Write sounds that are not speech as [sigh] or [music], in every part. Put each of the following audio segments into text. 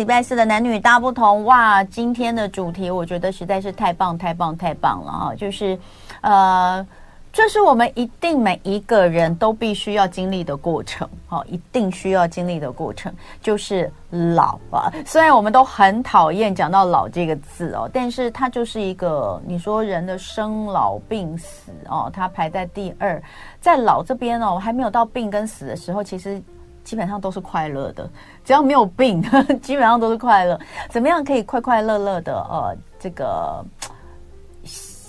礼拜四的男女大不同哇！今天的主题我觉得实在是太棒太棒太棒了哈，就是呃。这是我们一定每一个人都必须要经历的过程，哦，一定需要经历的过程就是老啊。虽然我们都很讨厌讲到“老”这个字哦，但是它就是一个你说人的生老病死哦，它排在第二，在老这边哦，还没有到病跟死的时候，其实基本上都是快乐的。只要没有病，[laughs] 基本上都是快乐。怎么样可以快快乐乐的？呃，这个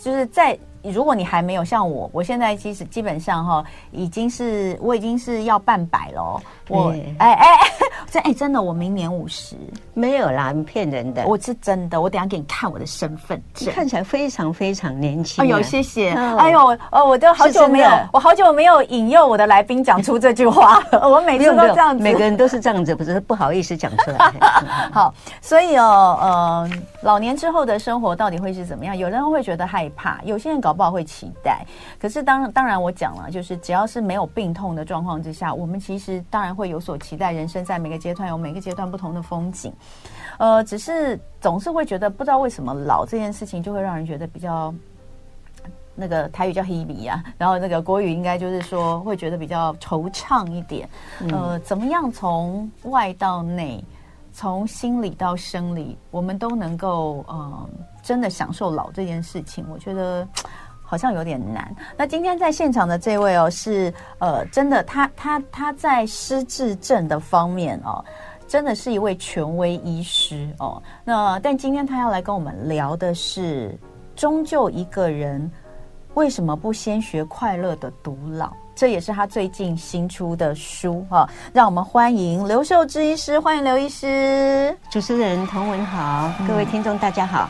就是在。如果你还没有像我，我现在其实基本上哈，已经是我已经是要半百了。我哎哎哎，[laughs] 这哎真的，我明年五十。没有啦，你骗人的。我是真的，我等下给你看我的身份证。看起来非常非常年轻。哎呦，谢谢。哎呦，呃，我都好久没有，我好久没有引诱我的来宾讲出这句话。[laughs] 我每次都这样子，每个人都是这样子，不是不好意思讲出来。[laughs] 好，所以哦，呃，老年之后的生活到底会是怎么样？有人会觉得害怕，有些人搞。好不好会期待？可是当当然，我讲了，就是只要是没有病痛的状况之下，我们其实当然会有所期待。人生在每个阶段有每个阶段不同的风景，呃，只是总是会觉得不知道为什么老这件事情就会让人觉得比较那个台语叫 “hebe” 啊，然后那个国语应该就是说会觉得比较惆怅一点。呃，怎么样从外到内，从心理到生理，我们都能够呃真的享受老这件事情，我觉得。好像有点难。那今天在现场的这位哦，是呃，真的，他他他在失智症的方面哦，真的是一位权威医师哦。那但今天他要来跟我们聊的是，终究一个人为什么不先学快乐的独老？这也是他最近新出的书哈、哦。让我们欢迎刘秀芝医师，欢迎刘医师。主持人童文好，各位听众大家好。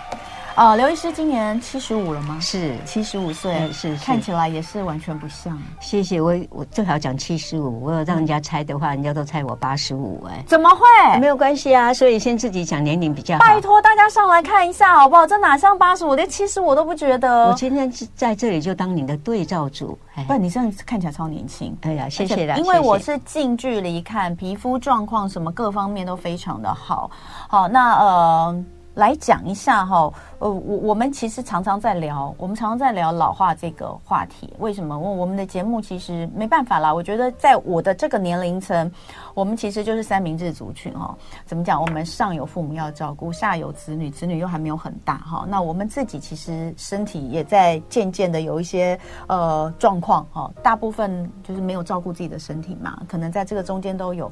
啊，刘医师今年七十五了吗？是七十五岁，是，是看起来也是完全不像。谢谢我，我正好讲七十五，我有让人家猜的话，人家都猜我八十五。哎，怎么会？没有关系啊，所以先自己讲年龄比较好。拜托大家上来看一下好不好？这哪像八十五，连七十五都不觉得。我今天在这里就当你的对照组。哎，不，你这样看起来超年轻。哎呀，谢谢啦，因为我是近距离看，皮肤状况什么各方面都非常的好。好，那呃。来讲一下哈，呃，我我们其实常常在聊，我们常常在聊老化这个话题。为什么？我我们的节目其实没办法啦。我觉得在我的这个年龄层，我们其实就是三明治族群哈。怎么讲？我们上有父母要照顾，下有子女，子女又还没有很大哈。那我们自己其实身体也在渐渐的有一些呃状况哈。大部分就是没有照顾自己的身体嘛，可能在这个中间都有。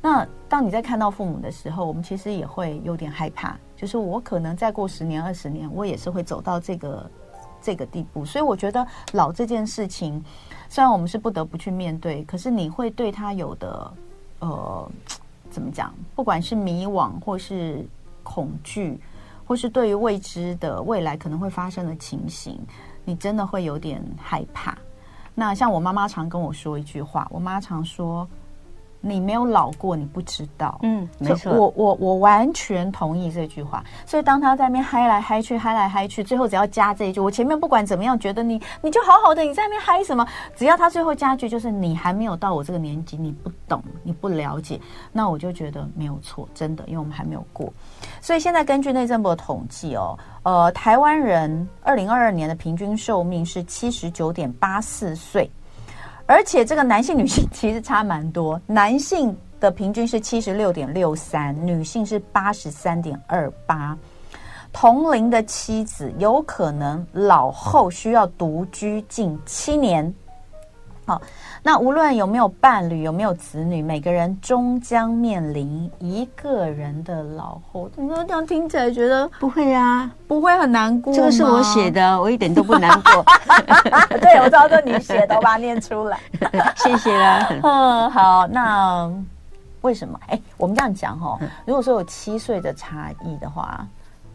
那当你在看到父母的时候，我们其实也会有点害怕，就是我可能再过十年、二十年，我也是会走到这个这个地步。所以我觉得老这件事情，虽然我们是不得不去面对，可是你会对他有的呃，怎么讲？不管是迷惘，或是恐惧，或是对于未知的未来可能会发生的情形，你真的会有点害怕。那像我妈妈常跟我说一句话，我妈常说。你没有老过，你不知道。嗯，没错，我我我完全同意这句话。所以当他在那边嗨来嗨去，嗨来嗨去，最后只要加这一句，我前面不管怎么样，觉得你你就好好的，你在那边嗨什么？只要他最后加句，就是你还没有到我这个年纪，你不懂，你不了解，那我就觉得没有错，真的，因为我们还没有过。所以现在根据内政部的统计哦，呃，台湾人二零二二年的平均寿命是七十九点八四岁。而且这个男性女性其实差蛮多，男性的平均是七十六点六三，女性是八十三点二八。同龄的妻子有可能老后需要独居近七年。好，那无论有没有伴侣，有没有子女，每个人终将面临一个人的老后。你说这样听起来觉得不会啊？不会很难过？这个是我写的，我一点都不难过。[laughs] 对，我知道这是你写的，我把它念出来。[laughs] [laughs] 谢谢啦。嗯，好，那为什么？哎，我们这样讲哈，如果说有七岁的差异的话，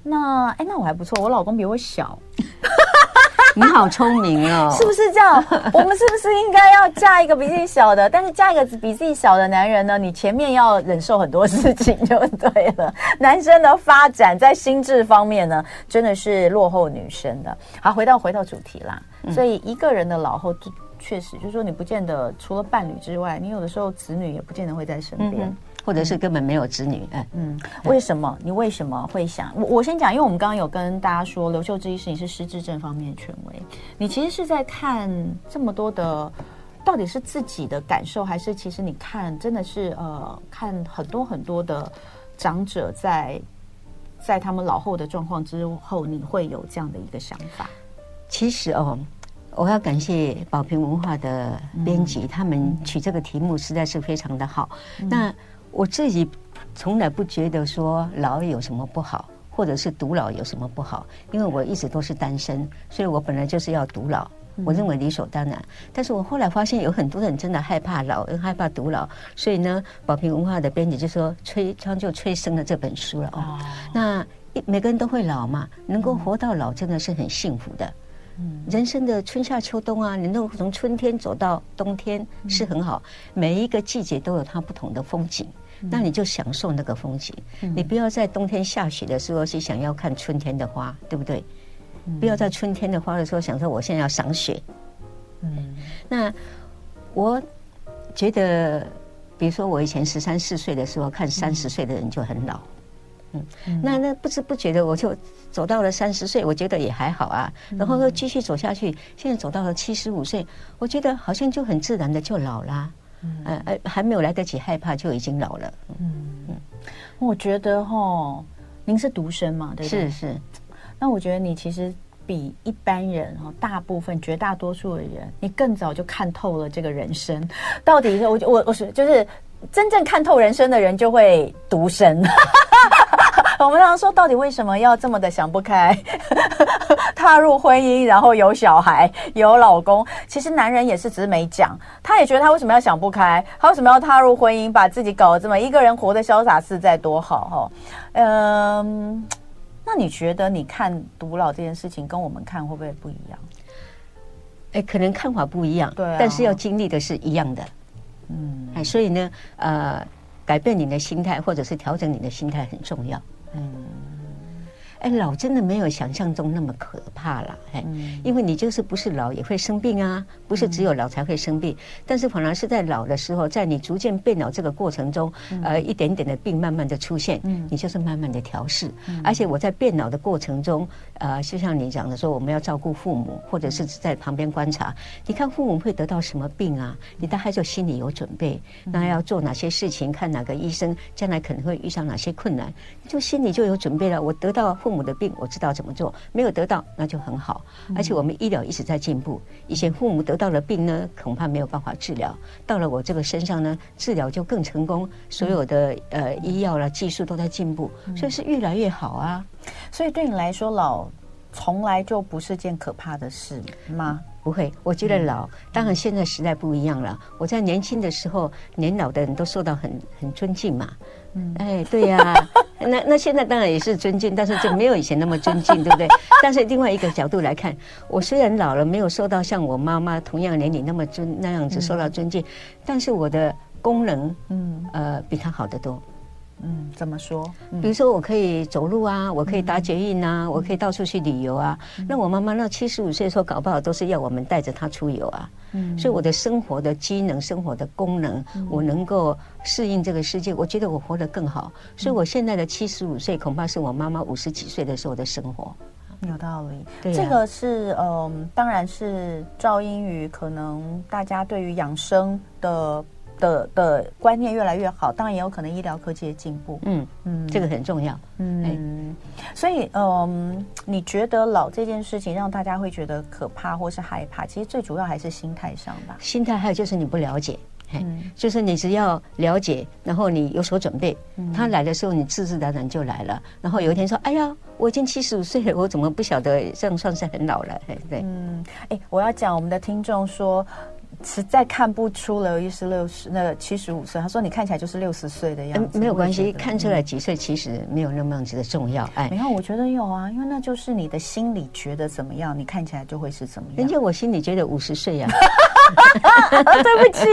那哎，那我还不错，我老公比我小。[laughs] 你好聪明哦，是不是这样？我们是不是应该要嫁一个比自己小的？但是嫁一个比自己小的男人呢？你前面要忍受很多事情就对了。[laughs] 男生的发展在心智方面呢，真的是落后女生的。好，回到回到主题啦。所以一个人的老后，确实就是说，你不见得除了伴侣之外，你有的时候子女也不见得会在身边。或者是根本没有子女。嗯嗯，为什么？你为什么会想？我我先讲，因为我们刚刚有跟大家说，刘秀芝医师你是失智症方面的权威，你其实是在看这么多的，到底是自己的感受，还是其实你看真的是呃，看很多很多的长者在在他们老后的状况之后，你会有这样的一个想法？其实哦。我要感谢宝瓶文化的编辑，嗯、他们取这个题目实在是非常的好。嗯、那我自己从来不觉得说老有什么不好，或者是独老有什么不好，因为我一直都是单身，所以我本来就是要独老，我认为理所当然。嗯、但是我后来发现有很多人真的害怕老，又害怕独老，所以呢，宝瓶文化的编辑就说催，将就催生了这本书了。哦，那每个人都会老嘛，能够活到老真的是很幸福的。人生的春夏秋冬啊，你能够从春天走到冬天是很好。每一个季节都有它不同的风景，那你就享受那个风景。你不要在冬天下雪的时候去想要看春天的花，对不对？不要在春天的花的时候想说我现在要赏雪。嗯，那我觉得，比如说我以前十三四岁的时候看三十岁的人就很老。嗯，那那不知不觉的我就走到了三十岁，我觉得也还好啊。然后又继续走下去，现在走到了七十五岁，我觉得好像就很自然的就老啦。嗯，呃，还没有来得及害怕就已经老了。嗯嗯，我觉得哈，您是独生嘛，对不对？是是。那我觉得你其实比一般人哈，大部分绝大多数的人，你更早就看透了这个人生。到底是我我我是就是真正看透人生的人就会独身。[laughs] 我们常常说，到底为什么要这么的想不开，[laughs] 踏入婚姻，然后有小孩，有老公？其实男人也是只是没讲，他也觉得他为什么要想不开，他为什么要踏入婚姻，把自己搞得这么一个人活得潇洒自在多好哈？嗯，那你觉得你看独老这件事情跟我们看会不会不一样？哎，可能看法不一样，对啊，但是要经历的是一样的。嗯，哎，所以呢，呃，改变你的心态，或者是调整你的心态很重要。嗯。哎，老真的没有想象中那么可怕了，哎，因为你就是不是老也会生病啊，不是只有老才会生病，但是反而是在老的时候，在你逐渐变老这个过程中，呃，一点点的病慢慢的出现，你就是慢慢的调试，而且我在变老的过程中，呃，就像你讲的说，我们要照顾父母，或者是在旁边观察，你看父母会得到什么病啊？你大概就心里有准备，那要做哪些事情，看哪个医生，将来可能会遇上哪些困难，就心里就有准备了。我得到。父母的病我知道怎么做，没有得到那就很好。而且我们医疗一直在进步。以前父母得到了病呢，恐怕没有办法治疗，到了我这个身上呢，治疗就更成功。所有的呃医药啦技术都在进步，所以是越来越好啊。所以对你来说，老从来就不是件可怕的事吗？不会，我觉得老当然现在时代不一样了。我在年轻的时候，年老的人都受到很很尊敬嘛。嗯，哎，对呀、[laughs] 啊，那那现在当然也是尊敬，但是就没有以前那么尊敬，对不对？[laughs] 但是另外一个角度来看，我虽然老了，没有受到像我妈妈同样年龄那么尊那样子受到尊敬，但是我的功能，嗯，呃，比她好得多。嗯，怎么说？比如说，我可以走路啊，我可以搭捷运啊，嗯、我可以到处去旅游啊。嗯、那我妈妈那七十五岁的时候，搞不好都是要我们带着她出游啊。嗯，所以我的生活的机能、生活的功能，嗯、我能够适应这个世界，我觉得我活得更好。所以我现在的七十五岁，恐怕是我妈妈五十几岁的时候的生活。有道理，对啊、这个是嗯，当然是肇因于可能大家对于养生的。的的观念越来越好，当然也有可能医疗科技的进步。嗯嗯，这个很重要。嗯，所以嗯，你觉得老这件事情让大家会觉得可怕或是害怕，其实最主要还是心态上吧。心态还有就是你不了解，嗯，就是你只要了解，然后你有所准备，他来的时候你自自然然就来了。然后有一天说：“哎呀，我已经七十五岁了，我怎么不晓得这样算是很老了？”对，嗯，哎，我要讲我们的听众说。实在看不出刘医师六十，那七十五岁。他说你看起来就是六十岁的样子。嗯，没有关系，看出来几岁其实没有那么样子的重要。哎，没有，我觉得有啊，因为那就是你的心里觉得怎么样，你看起来就会是怎么样。人家我心里觉得五十岁呀。[laughs] 对不起，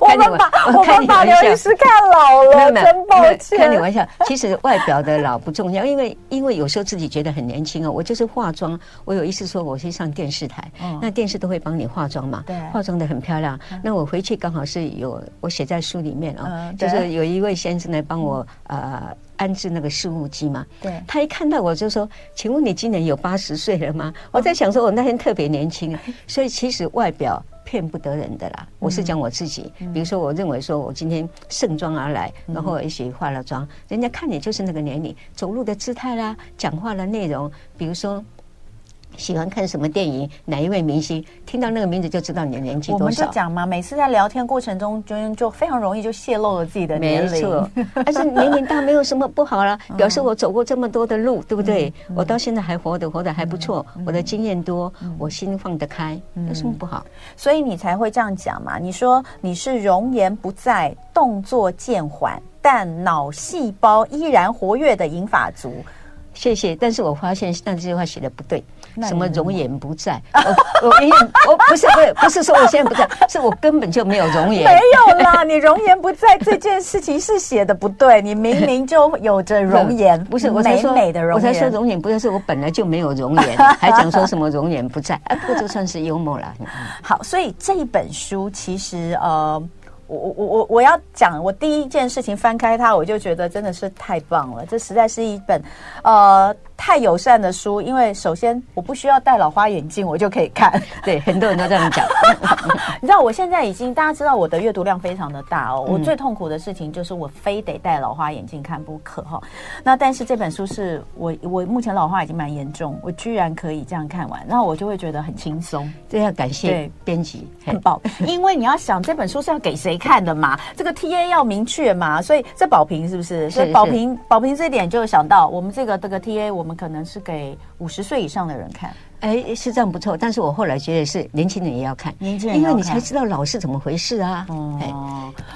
我们把我们把刘医师看老了，真抱歉。开你玩笑，其实外表的老不重要，因为因为有时候自己觉得很年轻哦。我就是化妆，我有一次说我去上电视台，那电视都会帮你化妆嘛，对，化妆的很漂亮。那我回去刚好是有我写在书里面啊，就是有一位先生来帮我呃。安置那个事务机嘛，对，他一看到我就说：“请问你今年有八十岁了吗？”我在想说，我那天特别年轻，所以其实外表骗不得人的啦。我是讲我自己，比如说，我认为说我今天盛装而来，然后一起化了妆，人家看你就是那个年龄，走路的姿态啦，讲话的内容，比如说。喜欢看什么电影？哪一位明星？听到那个名字就知道你的年纪多少。我们就讲嘛，每次在聊天过程中，就就非常容易就泄露了自己的年龄。没错，但是年龄大没有什么不好啦，[laughs] 表示我走过这么多的路，对不对？我到现在还活得活得还不错，我的经验多，我心放得开，有什么不好？所以你才会这样讲嘛。你说你是容颜不在，动作渐缓，但脑细胞依然活跃的银发族。谢谢，但是我发现那这句话写的不对。什么容颜不在？我我我不是不是不是说我现在不在，是我根本就没有容颜。没有啦，你容颜不在这件事情是写的不对，你明明就有着 [laughs] 容颜，不是我才说美美的容颜，我才说容颜不在，是我本来就没有容颜，[laughs] 还讲说什么容颜不在？啊，不过就算是幽默了。[laughs] 好，所以这一本书其实呃。我我我我我要讲，我第一件事情翻开它，我就觉得真的是太棒了。这实在是一本，呃，太友善的书。因为首先我不需要戴老花眼镜，我就可以看。[laughs] 对，很多人都这样讲。[laughs] 你知道我现在已经，大家知道我的阅读量非常的大哦。我最痛苦的事情就是我非得戴老花眼镜看不可哈。那但是这本书是我我目前老花已经蛮严重，我居然可以这样看完，然后我就会觉得很轻松。这要感谢编辑，很棒。因为你要想这本书是要给谁？看的嘛，[laughs] 这个 T A 要明确嘛，所以这宝平是不是？所以宝平宝平这一点就想到我们这个这个 T A，我们可能是给五十岁以上的人看。哎，是这样不错，但是我后来觉得是年轻人也要看，年轻人，因为你才知道老是怎么回事啊。哦，哎、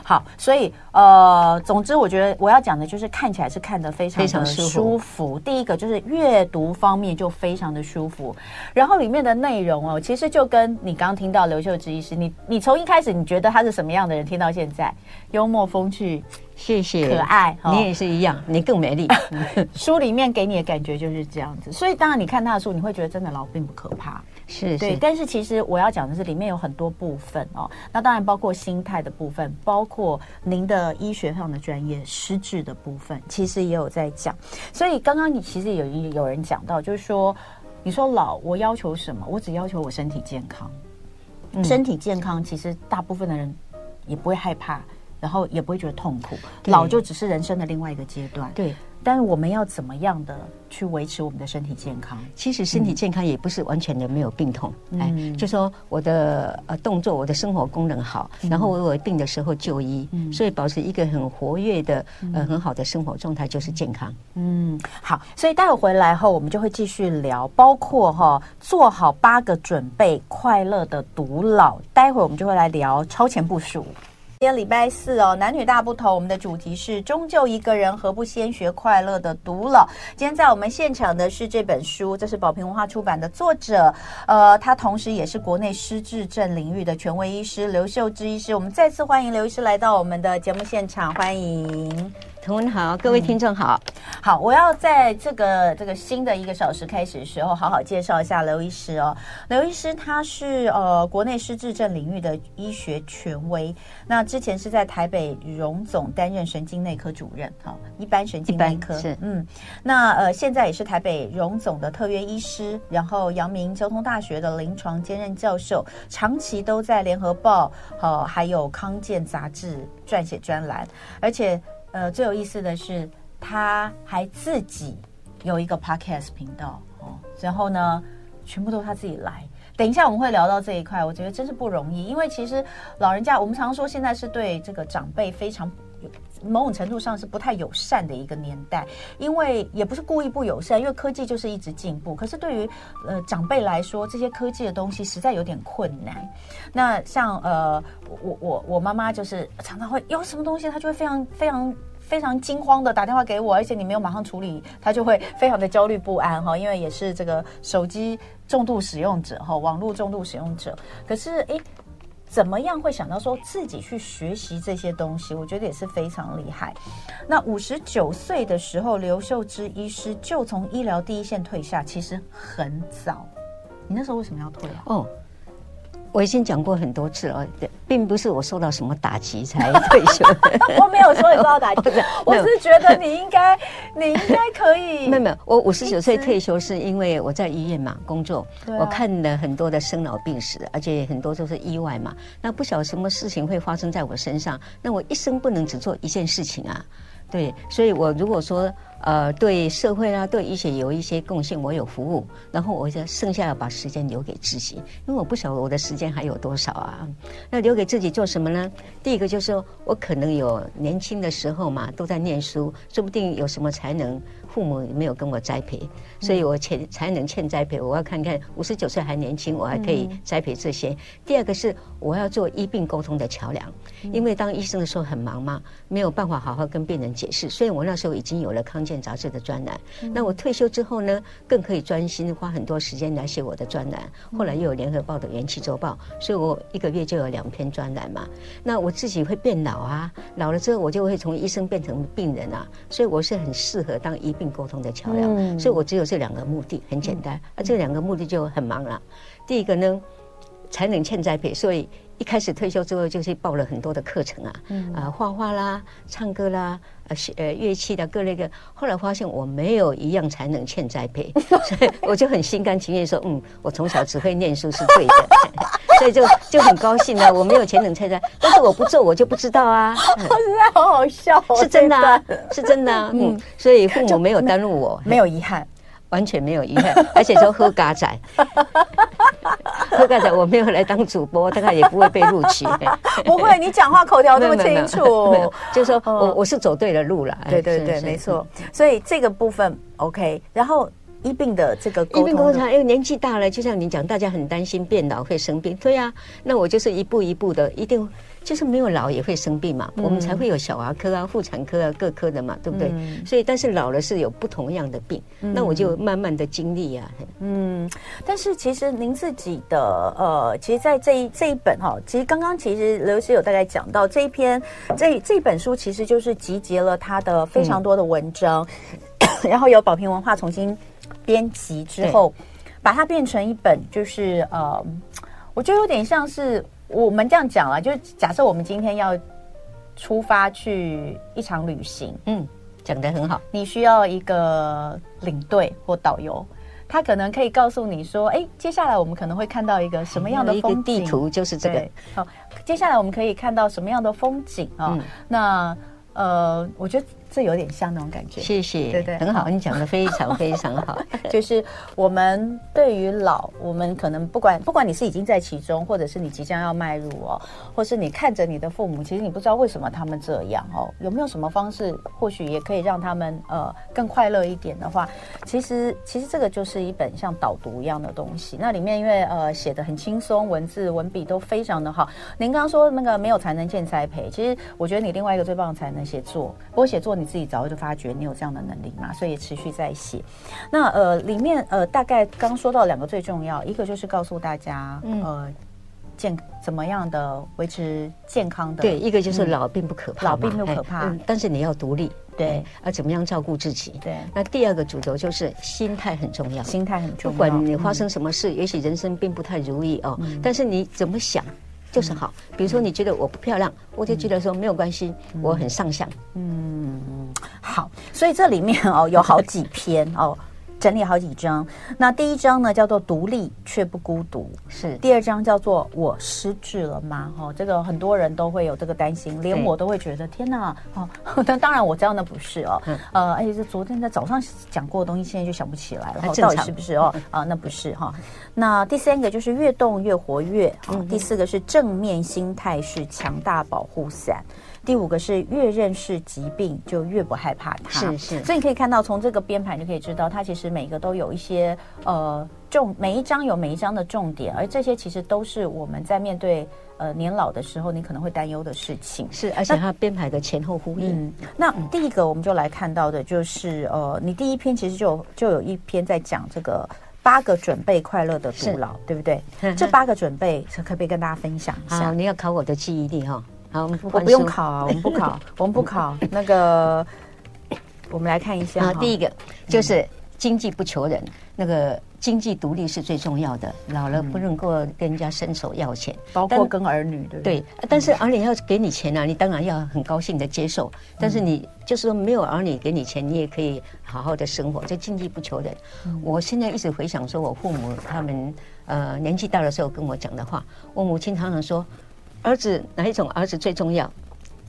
好，所以呃，总之我觉得我要讲的就是看起来是看得非常的舒服。舒服舒服第一个就是阅读方面就非常的舒服，然后里面的内容哦，其实就跟你刚刚听到刘秀芝医师，你你从一开始你觉得他是什么样的人，听到现在幽默风趣。谢谢，可爱，你也是一样，你更美丽。[laughs] 书里面给你的感觉就是这样子，所以当然你看他的书，你会觉得真的老并不可怕，是，对。但是其实我要讲的是，里面有很多部分哦，那当然包括心态的部分，包括您的医学上的专业、失智的部分，其实也有在讲。所以刚刚你其实有有人讲到，就是说，你说老，我要求什么？我只要求我身体健康，嗯、身体健康，其实大部分的人也不会害怕。然后也不会觉得痛苦，老就只是人生的另外一个阶段。对，但是我们要怎么样的去维持我们的身体健康？其实身体健康也不是完全的没有病痛，嗯、哎，就说我的呃动作，我的生活功能好，嗯、然后我有病的时候就医，嗯、所以保持一个很活跃的呃很好的生活状态就是健康。嗯，好，所以待会回来后我们就会继续聊，包括哈、哦、做好八个准备，快乐的独老。待会我们就会来聊超前部署。今天礼拜四哦，男女大不同。我们的主题是终究一个人，何不先学快乐的读了？今天在我们现场的是这本书，这是宝瓶文化出版的作者，呃，他同时也是国内失智症领域的权威医师刘秀芝医师。我们再次欢迎刘医师来到我们的节目现场，欢迎。同文好，各位听众好，嗯，好，我要在这个这个新的一个小时开始的时候，好好介绍一下刘医师哦。刘医师他是呃国内失智症领域的医学权威，那之前是在台北荣总担任神经内科主任，好，一般神经内科是嗯，那呃现在也是台北荣总的特约医师，然后阳明交通大学的临床兼任教授，长期都在联合报呃还有康健杂志撰写专栏，而且。呃，最有意思的是，他还自己有一个 podcast 频道哦，然后呢，全部都他自己来。等一下我们会聊到这一块，我觉得真是不容易，因为其实老人家，我们常说现在是对这个长辈非常某种程度上是不太友善的一个年代，因为也不是故意不友善，因为科技就是一直进步。可是对于呃长辈来说，这些科技的东西实在有点困难。那像呃。我我我妈妈就是常常会有什么东西，她就会非常非常非常惊慌的打电话给我，而且你没有马上处理，她就会非常的焦虑不安哈，因为也是这个手机重度使用者哈，网络重度使用者。可是诶，怎么样会想到说自己去学习这些东西？我觉得也是非常厉害。那五十九岁的时候，刘秀芝医师就从医疗第一线退下，其实很早。你那时候为什么要退啊？哦。我已经讲过很多次了，并不是我受到什么打击才退休。[laughs] 我没有说你受到打击，[laughs] [laughs] 我是觉得你应该，你应该可以。没有没有，我五十九岁退休是因为我在医院嘛工作，我看了很多的生老病死，而且很多都是意外嘛。那不晓得什么事情会发生在我身上，那我一生不能只做一件事情啊。对，所以我如果说。呃，对社会啊，对医学有一些贡献，我有服务，然后我就剩下要把时间留给自己，因为我不晓得我的时间还有多少啊。那留给自己做什么呢？第一个就是说我可能有年轻的时候嘛，都在念书，说不定有什么才能。父母没有跟我栽培，所以我欠才能欠栽培。我要看看五十九岁还年轻，我还可以栽培这些。第二个是我要做医病沟通的桥梁，因为当医生的时候很忙嘛，没有办法好好跟病人解释。所以我那时候已经有了康健杂志的专栏。那我退休之后呢，更可以专心花很多时间来写我的专栏。后来又有联合报的元气周报，所以我一个月就有两篇专栏嘛。那我自己会变老啊，老了之后我就会从医生变成病人啊，所以我是很适合当医。沟通的桥梁，嗯、所以我只有这两个目的，很简单。啊、这两个目的就很忙了。第一个呢，才能欠栽培，所以一开始退休之后就去报了很多的课程啊，嗯、啊，画画啦，唱歌啦，呃，呃，乐器的各类的。后来发现我没有一样才能欠栽培，[laughs] 所以我就很心甘情愿说，嗯，我从小只会念书是对的。[laughs] 所以就就很高兴了，我没有钱能猜猜，但是我不做我就不知道啊。[laughs] 实在好好笑，是真的啊，是真的啊。嗯，所以父母没有耽误我，没有遗憾，完全没有遗憾，[laughs] 而且说喝嘎仔，[laughs] 喝嘎仔，我没有来当主播，大概也不会被录取。[laughs] 不会，你讲话口条那么清楚，就是说我我是走对了路了。对对对，没错。所以这个部分 OK，然后。一病的这个沟通，因为年纪大了，就像你讲，大家很担心变老会生病。对呀、啊，那我就是一步一步的，一定就是没有老也会生病嘛，嗯、我们才会有小儿科啊、妇产科啊各科的嘛，对不对？嗯、所以，但是老了是有不同样的病，嗯、那我就慢慢的经历呀。嗯，但是其实您自己的呃，其实，在这一这一本哈，其实刚刚其实刘师有大概讲到这一篇这这本书，其实就是集结了他的非常多的文章，嗯、[coughs] 然后由宝瓶文化重新。编辑之后，把它变成一本，就是呃，我觉得有点像是我们这样讲了，就是假设我们今天要出发去一场旅行，嗯，讲的很好。你需要一个领队或导游，他可能可以告诉你说，哎，接下来我们可能会看到一个什么样的风景？一个地图就是这个。好，接下来我们可以看到什么样的风景啊？哦嗯、那呃，我觉得。这有点像那种感觉，谢谢，对对，很好，你讲的非常非常好。[laughs] 就是我们对于老，我们可能不管不管你是已经在其中，或者是你即将要迈入哦，或是你看着你的父母，其实你不知道为什么他们这样哦，有没有什么方式，或许也可以让他们呃更快乐一点的话，其实其实这个就是一本像导读一样的东西。那里面因为呃写的很轻松，文字文笔都非常的好。您刚刚说那个没有才能见栽培，其实我觉得你另外一个最棒的才能写作，不过写作。你自己早就发觉你有这样的能力嘛，所以也持续在写。那呃，里面呃，大概刚说到两个最重要，一个就是告诉大家，嗯、呃，健怎么样的维持健康的。对，一个就是老并不可怕，老并不可怕，嗯，但是你要独立。对，啊怎么样照顾自己？对。那第二个主轴就是心态很重要，心态很重要。不管你发生什么事，嗯、也许人生并不太如意哦，嗯、但是你怎么想？就是好，比如说你觉得我不漂亮，嗯、我就觉得说没有关系，嗯、我很上相。嗯，好，所以这里面哦有好几篇哦。整理好几章，那第一章呢叫做“独立却不孤独”，是第二章叫做“我失智了吗？”哈，这个很多人都会有这个担心，连我都会觉得天哪！哦，[laughs] 但当然我知道那不是哦，呃，而且是昨天在早上讲过的东西，现在就想不起来了，到底是不是哦？啊，那不是哈。那第三个就是越动越活跃，第四个是正面心态是强大保护伞。第五个是越认识疾病就越不害怕它，是是，所以你可以看到从这个编排就可以知道，它其实每个都有一些呃重，每一章有每一章的重点，而这些其实都是我们在面对呃年老的时候你可能会担忧的事情，是，而且它编排的前后呼应。嗯，那第一个我们就来看到的就是呃，你第一篇其实就有就有一篇在讲这个。八个准备快乐的独老，对不对？[laughs] 这八个准备可不可以跟大家分享一下？你要考我的记忆力哈。好，我们不我不用考啊，我们不考，我们不考。[laughs] 那个，我们来看一下。啊第一个就是经济不求人，那个。经济独立是最重要的，老了不能够跟人家伸手要钱，包括跟儿女，的对？对，但是儿女要给你钱啊，你当然要很高兴的接受。但是你就是说没有儿女给你钱，你也可以好好的生活。这经济不求人。我现在一直回想说，我父母他们呃年纪大的时候跟我讲的话，我母亲常常说，儿子哪一种儿子最重要？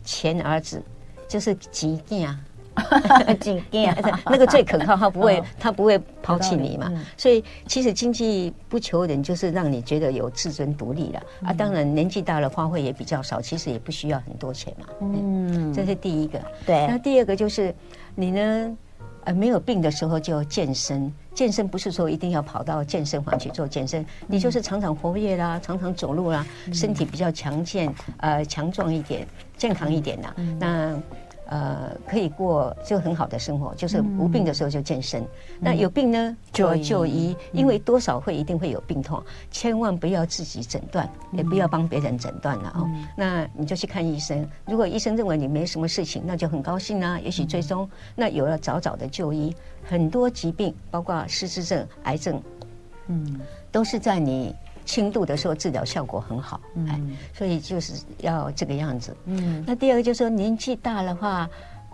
钱儿子就是急件。[laughs] 经验，那个最可靠，他不会，他不会抛弃你嘛。所以其实经济不求人，就是让你觉得有自尊独立了啊。当然年纪大了，花费也比较少，其实也不需要很多钱嘛。嗯，这是第一个。对。那第二个就是你呢，呃，没有病的时候就健身。健身不是说一定要跑到健身房去做健身，你就是常常活跃啦，常常走路啦，身体比较强健，呃，强壮一点，健康一点呐。那。呃，可以过就很好的生活，就是无病的时候就健身。嗯、那有病呢，就要就医，嗯、因为多少会一定会有病痛，千万不要自己诊断，嗯、也不要帮别人诊断了哦。嗯、那你就去看医生，如果医生认为你没什么事情，那就很高兴啊。也许最终那有了早早的就医，很多疾病，包括失智症、癌症，嗯，都是在你。轻度的时候治疗效果很好，哎，所以就是要这个样子。嗯，那第二个就是说年纪大的话，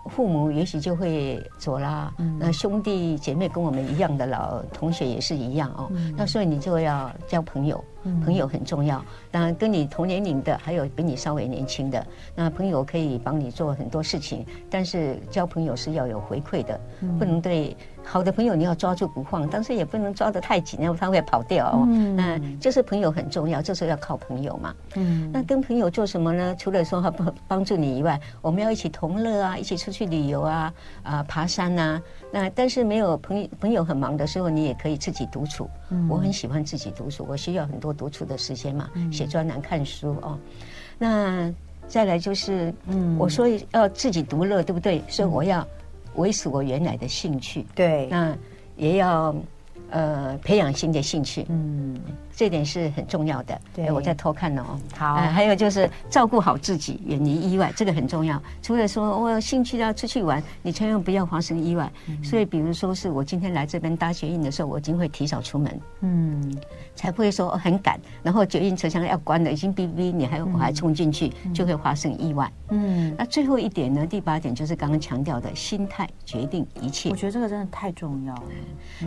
父母也许就会走啦。嗯，那兄弟姐妹跟我们一样的老同学也是一样哦。那所以你就要交朋友。朋友很重要，当然跟你同年龄的，还有比你稍微年轻的，那朋友可以帮你做很多事情。但是交朋友是要有回馈的，不能对好的朋友你要抓住不放，但是也不能抓得太紧，要不他会跑掉哦。嗯那就是朋友很重要，这时候要靠朋友嘛。嗯，那跟朋友做什么呢？除了说他帮帮助你以外，我们要一起同乐啊，一起出去旅游啊，啊爬山呐。那但是没有朋友，朋友很忙的时候，你也可以自己独处。嗯我很喜欢自己独处，我需要很多独处的时间嘛，写专栏、看书哦。那再来就是，嗯，我说要自己独乐，对不对？所以我要维持我原来的兴趣，对，那也要。呃，培养新的兴趣，嗯，这点是很重要的。对，我在偷看哦。好，还有就是照顾好自己，远离意外，这个很重要。除了说我有兴趣要出去玩，你千万不要发生意外。所以，比如说是我今天来这边搭捷运的时候，我已经会提早出门，嗯，才不会说很赶，然后捷运车厢要关了，已经哔哔，你还我还冲进去，就会发生意外。嗯，那最后一点呢，第八点就是刚刚强调的心态决定一切。我觉得这个真的太重要了。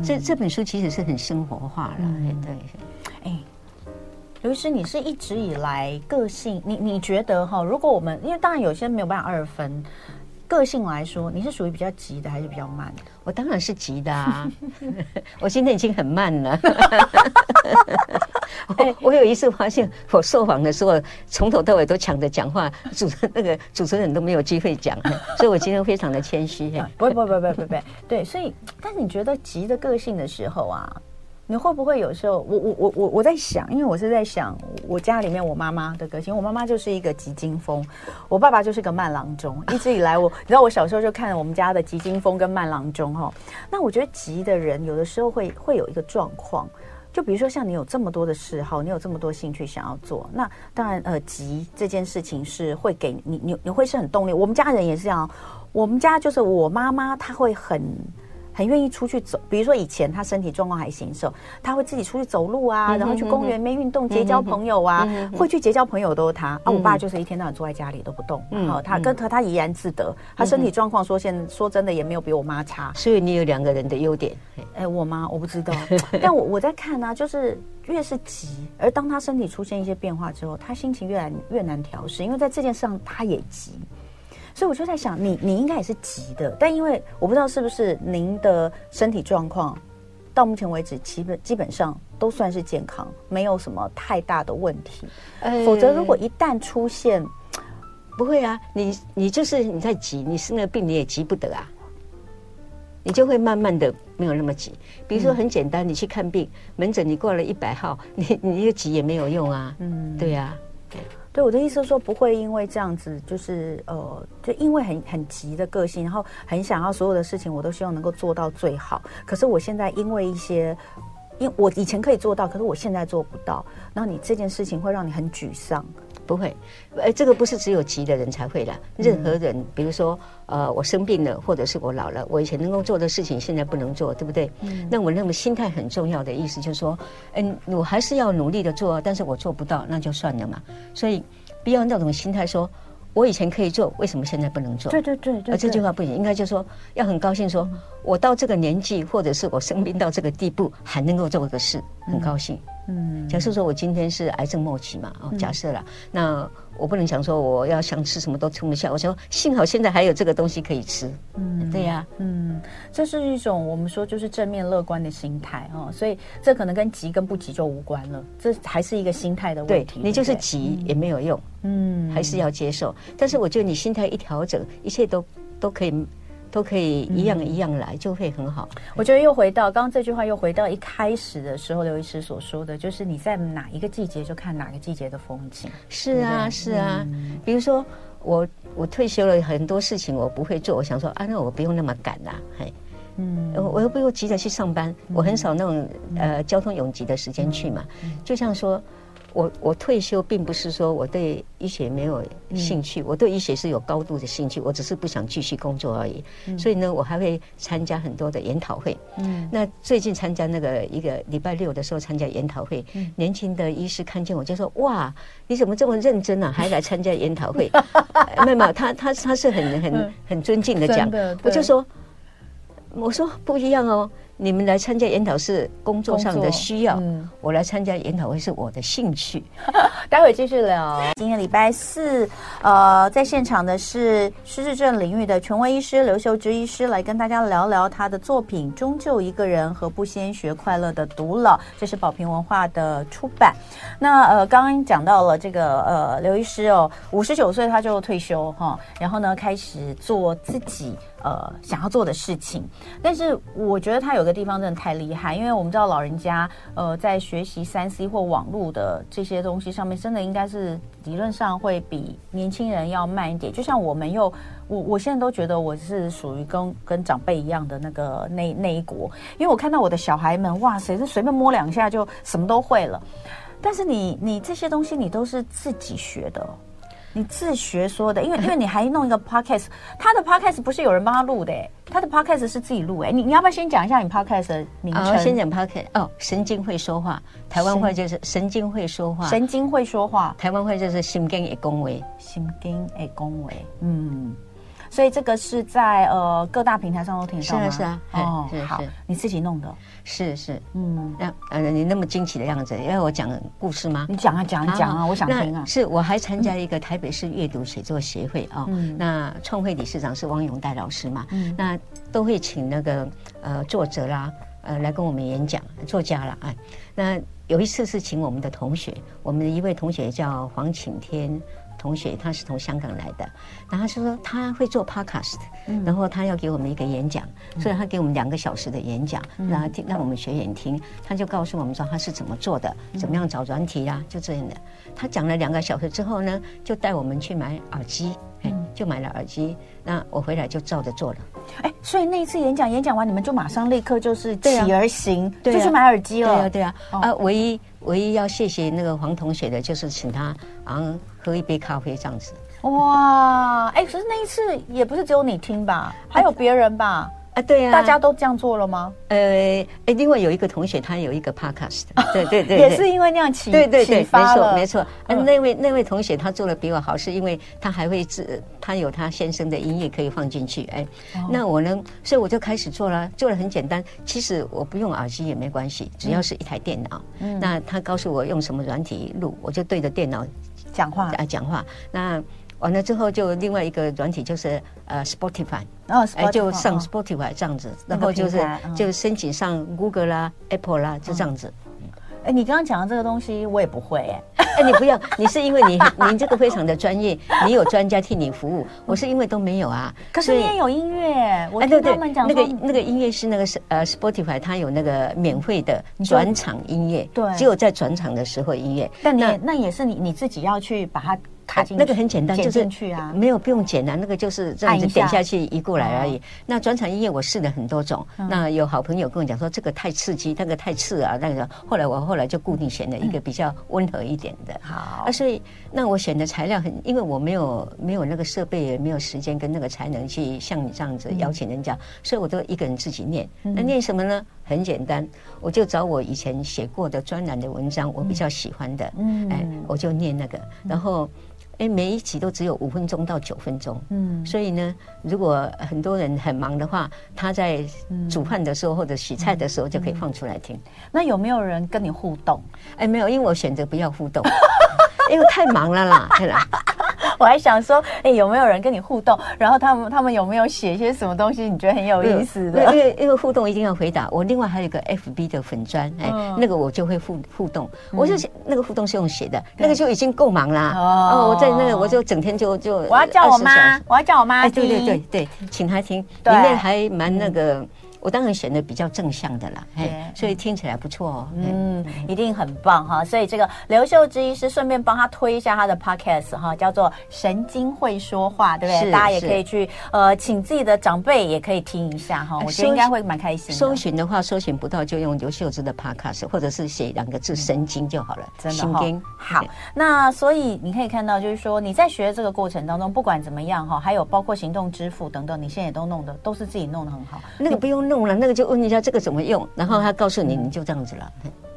这这本书。其实是很生活化了，嗯、对。哎，刘医师，你是一直以来个性，你你觉得哈？如果我们因为当然有些没有办法二分，个性来说，你是属于比较急的还是比较慢的？我当然是急的啊！[laughs] 我现在已经很慢了。[laughs] 我我有一次发现，我受访的时候，从头到尾都抢着讲话，主持那个主持人都没有机会讲，所以我今天非常的谦虚。不不不不不不，对，所以，但是你觉得急的个性的时候啊？你会不会有时候，我我我我我在想，因为我是在想我家里面我妈妈的个性，我妈妈就是一个急惊风，我爸爸就是个慢郎中。一直以来我，你知道我小时候就看我们家的急惊风跟慢郎中哈。那我觉得急的人有的时候会会有一个状况，就比如说像你有这么多的嗜好，你有这么多兴趣想要做，那当然呃急这件事情是会给你你你会是很动力。我们家人也是这样，我们家就是我妈妈她会很。很愿意出去走，比如说以前他身体状况还行的时候，他会自己出去走路啊，然后去公园里面运动，结交朋友啊，会去结交朋友都是他。啊，我爸就是一天到晚坐在家里都不动，然后他跟他他怡然自得，他身体状况说现说真的也没有比我妈差。所以你有两个人的优点。哎，我妈我不知道，[laughs] 但我我在看啊，就是越是急，而当他身体出现一些变化之后，他心情越来越难调试，因为在这件事上他也急。所以我就在想，你你应该也是急的，但因为我不知道是不是您的身体状况到目前为止基本基本上都算是健康，没有什么太大的问题。呃，否则如果一旦出现，不会啊，你你就是你在急，你生了病你也急不得啊，你就会慢慢的没有那么急。比如说很简单，你去看病，门诊你挂了一百号，你你一个急也没有用啊。嗯，对呀。对，我的意思是说，不会因为这样子，就是呃，就因为很很急的个性，然后很想要所有的事情，我都希望能够做到最好。可是我现在因为一些因我以前可以做到，可是我现在做不到，然后你这件事情会让你很沮丧。不会，呃，这个不是只有急的人才会的。任何人，嗯、比如说，呃，我生病了，或者是我老了，我以前能够做的事情，现在不能做，对不对？嗯。那我认为心态很重要的意思就是说，嗯，我还是要努力的做，但是我做不到，那就算了嘛。所以，不要那种心态说，我以前可以做，为什么现在不能做？对对对，对，而这句话不行，应该就是说要很高兴说，说我到这个年纪，或者是我生病到这个地步，还能够做个事，很高兴。嗯，假设说我今天是癌症末期嘛，哦，假设了，嗯、那我不能想说我要想吃什么都吃不下，我说幸好现在还有这个东西可以吃。嗯，对呀、啊，嗯，这是一种我们说就是正面乐观的心态哦，所以这可能跟急跟不急就无关了，这还是一个心态的问题。对，你就是急也没有用，嗯，还是要接受。但是我觉得你心态一调整，一切都都可以。都可以一样一样来，就会很好。我觉得又回到刚刚这句话，又回到一开始的时候，刘医师所说的，就是你在哪一个季节就看哪个季节的风景。是啊，是啊。比如说我我退休了，很多事情我不会做，我想说啊，那我不用那么赶啦，嘿，嗯，我我又不用急着去上班，我很少那种呃交通拥挤的时间去嘛，就像说。我我退休并不是说我对医学没有兴趣，嗯、我对医学是有高度的兴趣，我只是不想继续工作而已。嗯、所以呢，我还会参加很多的研讨会。嗯，那最近参加那个一个礼拜六的时候参加研讨会，嗯、年轻的医师看见我就说：“哇，你怎么这么认真啊？还来参加研讨会？[laughs] ”没有没有，他他他是很很很尊敬的讲，我就说，我说不一样哦。你们来参加研讨是工作上的需要，嗯、我来参加研讨会是我的兴趣。[laughs] 待会继续聊。今天礼拜四，呃，在现场的是失智症领域的权威医师刘秀芝医师，来跟大家聊聊他的作品《终究一个人》和不先学快乐的独老，这是宝瓶文化的出版。那呃，刚刚讲到了这个呃，刘医师哦，五十九岁他就退休哈，然后呢，开始做自己。呃，想要做的事情，但是我觉得他有个地方真的太厉害，因为我们知道老人家呃在学习三 C 或网络的这些东西上面，真的应该是理论上会比年轻人要慢一点。就像我们又我我现在都觉得我是属于跟跟长辈一样的那个那那一国，因为我看到我的小孩们，哇塞，这随便摸两下就什么都会了。但是你你这些东西你都是自己学的。你自学说的，因为因为你还弄一个 podcast，他的 podcast 不是有人帮他录的，他的 podcast 是自己录哎，你你要不要先讲一下你 podcast 的名称？哦，先讲 podcast 哦，神经会说话，台湾话就是神。经会说话，神经会说话，台湾话就是心经也恭维，心经也恭维，嗯。所以这个是在呃各大平台上都听得到吗？是啊，是啊，哦，是好，你自己弄的，是是，嗯，那呃你那么惊奇的样子，要我讲故事吗？你讲啊，讲啊，讲啊，我想听啊。是我还参加一个台北市阅读写作协会啊，那创会理事长是汪永岱老师嘛，嗯那都会请那个呃作者啦，呃来跟我们演讲，作家啦，哎，那有一次是请我们的同学，我们的一位同学叫黄晴天。同学，他是从香港来的，然后他说他会做 podcast，然后他要给我们一个演讲，所以他给我们两个小时的演讲，然后听让我们学员听，他就告诉我们说他是怎么做的，怎么样找专题啊，就这样的。他讲了两个小时之后呢，就带我们去买耳机，就买了耳机。那我回来就照着做了。哎，所以那一次演讲演讲完，你们就马上立刻就是起而行，就去买耳机了。对啊，对啊。啊，唯一唯一要谢谢那个黄同学的，就是请他啊。喝一杯咖啡这样子，哇！哎，可是那一次也不是只有你听吧，还有别人吧？啊，对呀，大家都这样做了吗？呃，哎，另外有一个同学他有一个 podcast，[laughs] 对对对，也是因为那样启对对对，没错没错。嗯，那位那位同学他做的比我好，是因为他还会自他有他先生的音乐可以放进去。哎，那我呢？所以我就开始做了，做的很简单。其实我不用耳机也没关系，只要是一台电脑。嗯，那他告诉我用什么软体录，我就对着电脑。讲话啊，讲话。那完了之后，就另外一个软体就是呃，Spotify，哦，哎，就上 Spotify 这样子，然后就是就申请上 Google 啦、Apple 啦，就这样子。哎，你刚刚讲的这个东西我也不会哎。[laughs] 哎，你不要，你是因为你 [laughs] 你这个非常的专业，你有专家替你服务，我是因为都没有啊。可是你也有音乐，我听他们讲那个那个音乐是那个是呃 Spotify，它有那个免费的转场音乐，对，只有在转场的时候音乐。但你那也是你你自己要去把它卡进去，那个很简单，就是进去啊，没有不用剪啊，那个就是这样子点下。去移过来而已。那转场音乐我试了很多种，那有好朋友跟我讲说这个太刺激，那个太刺啊，那个后来我后来就固定选了一个比较温和一点的。好。啊，所以那我选的材料很，因为我没有没有那个设备，也没有时间跟那个才能去像你这样子邀请人家，所以我都一个人自己念。那念什么呢？很简单，我就找我以前写过的专栏的文章，我比较喜欢的，嗯，哎，我就念那个，然后，哎，每一集都只有五分钟到九分钟，嗯，所以呢，如果很多人很忙的话，他在煮饭的时候或者洗菜的时候就可以放出来听。那有没有人跟你互动？哎，没有，因为我选择不要互动，[laughs] 因为太忙了啦，[laughs] 对啦。我还想说，哎，有没有人跟你互动？然后他们他们有没有写一些什么东西？你觉得很有意思的？因为因为互动一定要回答。我另外还有一个 FB 的粉专，哎，那个我就会互互动。我就那个互动是用写的，那个就已经够忙啦。哦，我在那个我就整天就就我要叫我妈，我要叫我妈。哎，对对对对，请她听，里面还蛮那个。我当然选的比较正向的啦，对，所以听起来不错哦。嗯，一定很棒哈。所以这个刘秀芝医师顺便帮他推一下他的 podcast 哈，叫做《神经会说话》，对不对？大家也可以去呃，请自己的长辈也可以听一下哈。我觉得应该会蛮开心。搜寻的话，搜寻不到就用刘秀芝的 podcast，或者是写两个字“神经”就好了。真的哈。好，那所以你可以看到，就是说你在学的这个过程当中，不管怎么样哈，还有包括行动支付等等，你现在也都弄的都是自己弄的很好。那个不用弄。用了那个就问一下这个怎么用，然后他告诉你，你就这样子了。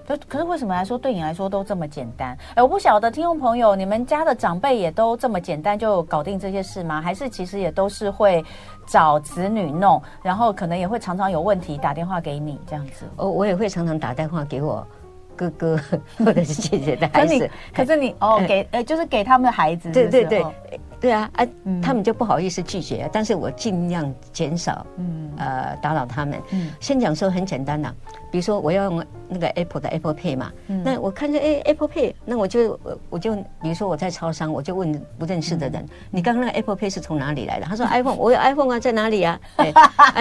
可可是为什么来说对你来说都这么简单？哎，我不晓得听众朋友，你们家的长辈也都这么简单就搞定这些事吗？还是其实也都是会找子女弄，然后可能也会常常有问题打电话给你这样子？哦，我也会常常打电话给我哥哥 [laughs] 或者是姐姐的孩子。可是你，可是你哦，[laughs] 给呃就是给他们的孩子是不是？对对对。对啊，啊，他们就不好意思拒绝，但是我尽量减少，嗯，呃，打扰他们。嗯，先讲说很简单呐，比如说我要用那个 Apple 的 Apple Pay 嘛，嗯，那我看见哎 Apple Pay，那我就我就比如说我在超商，我就问不认识的人，你刚刚那个 Apple Pay 是从哪里来的？他说 [laughs] iPhone，我有 iPhone 啊，在哪里啊？[laughs] 哎，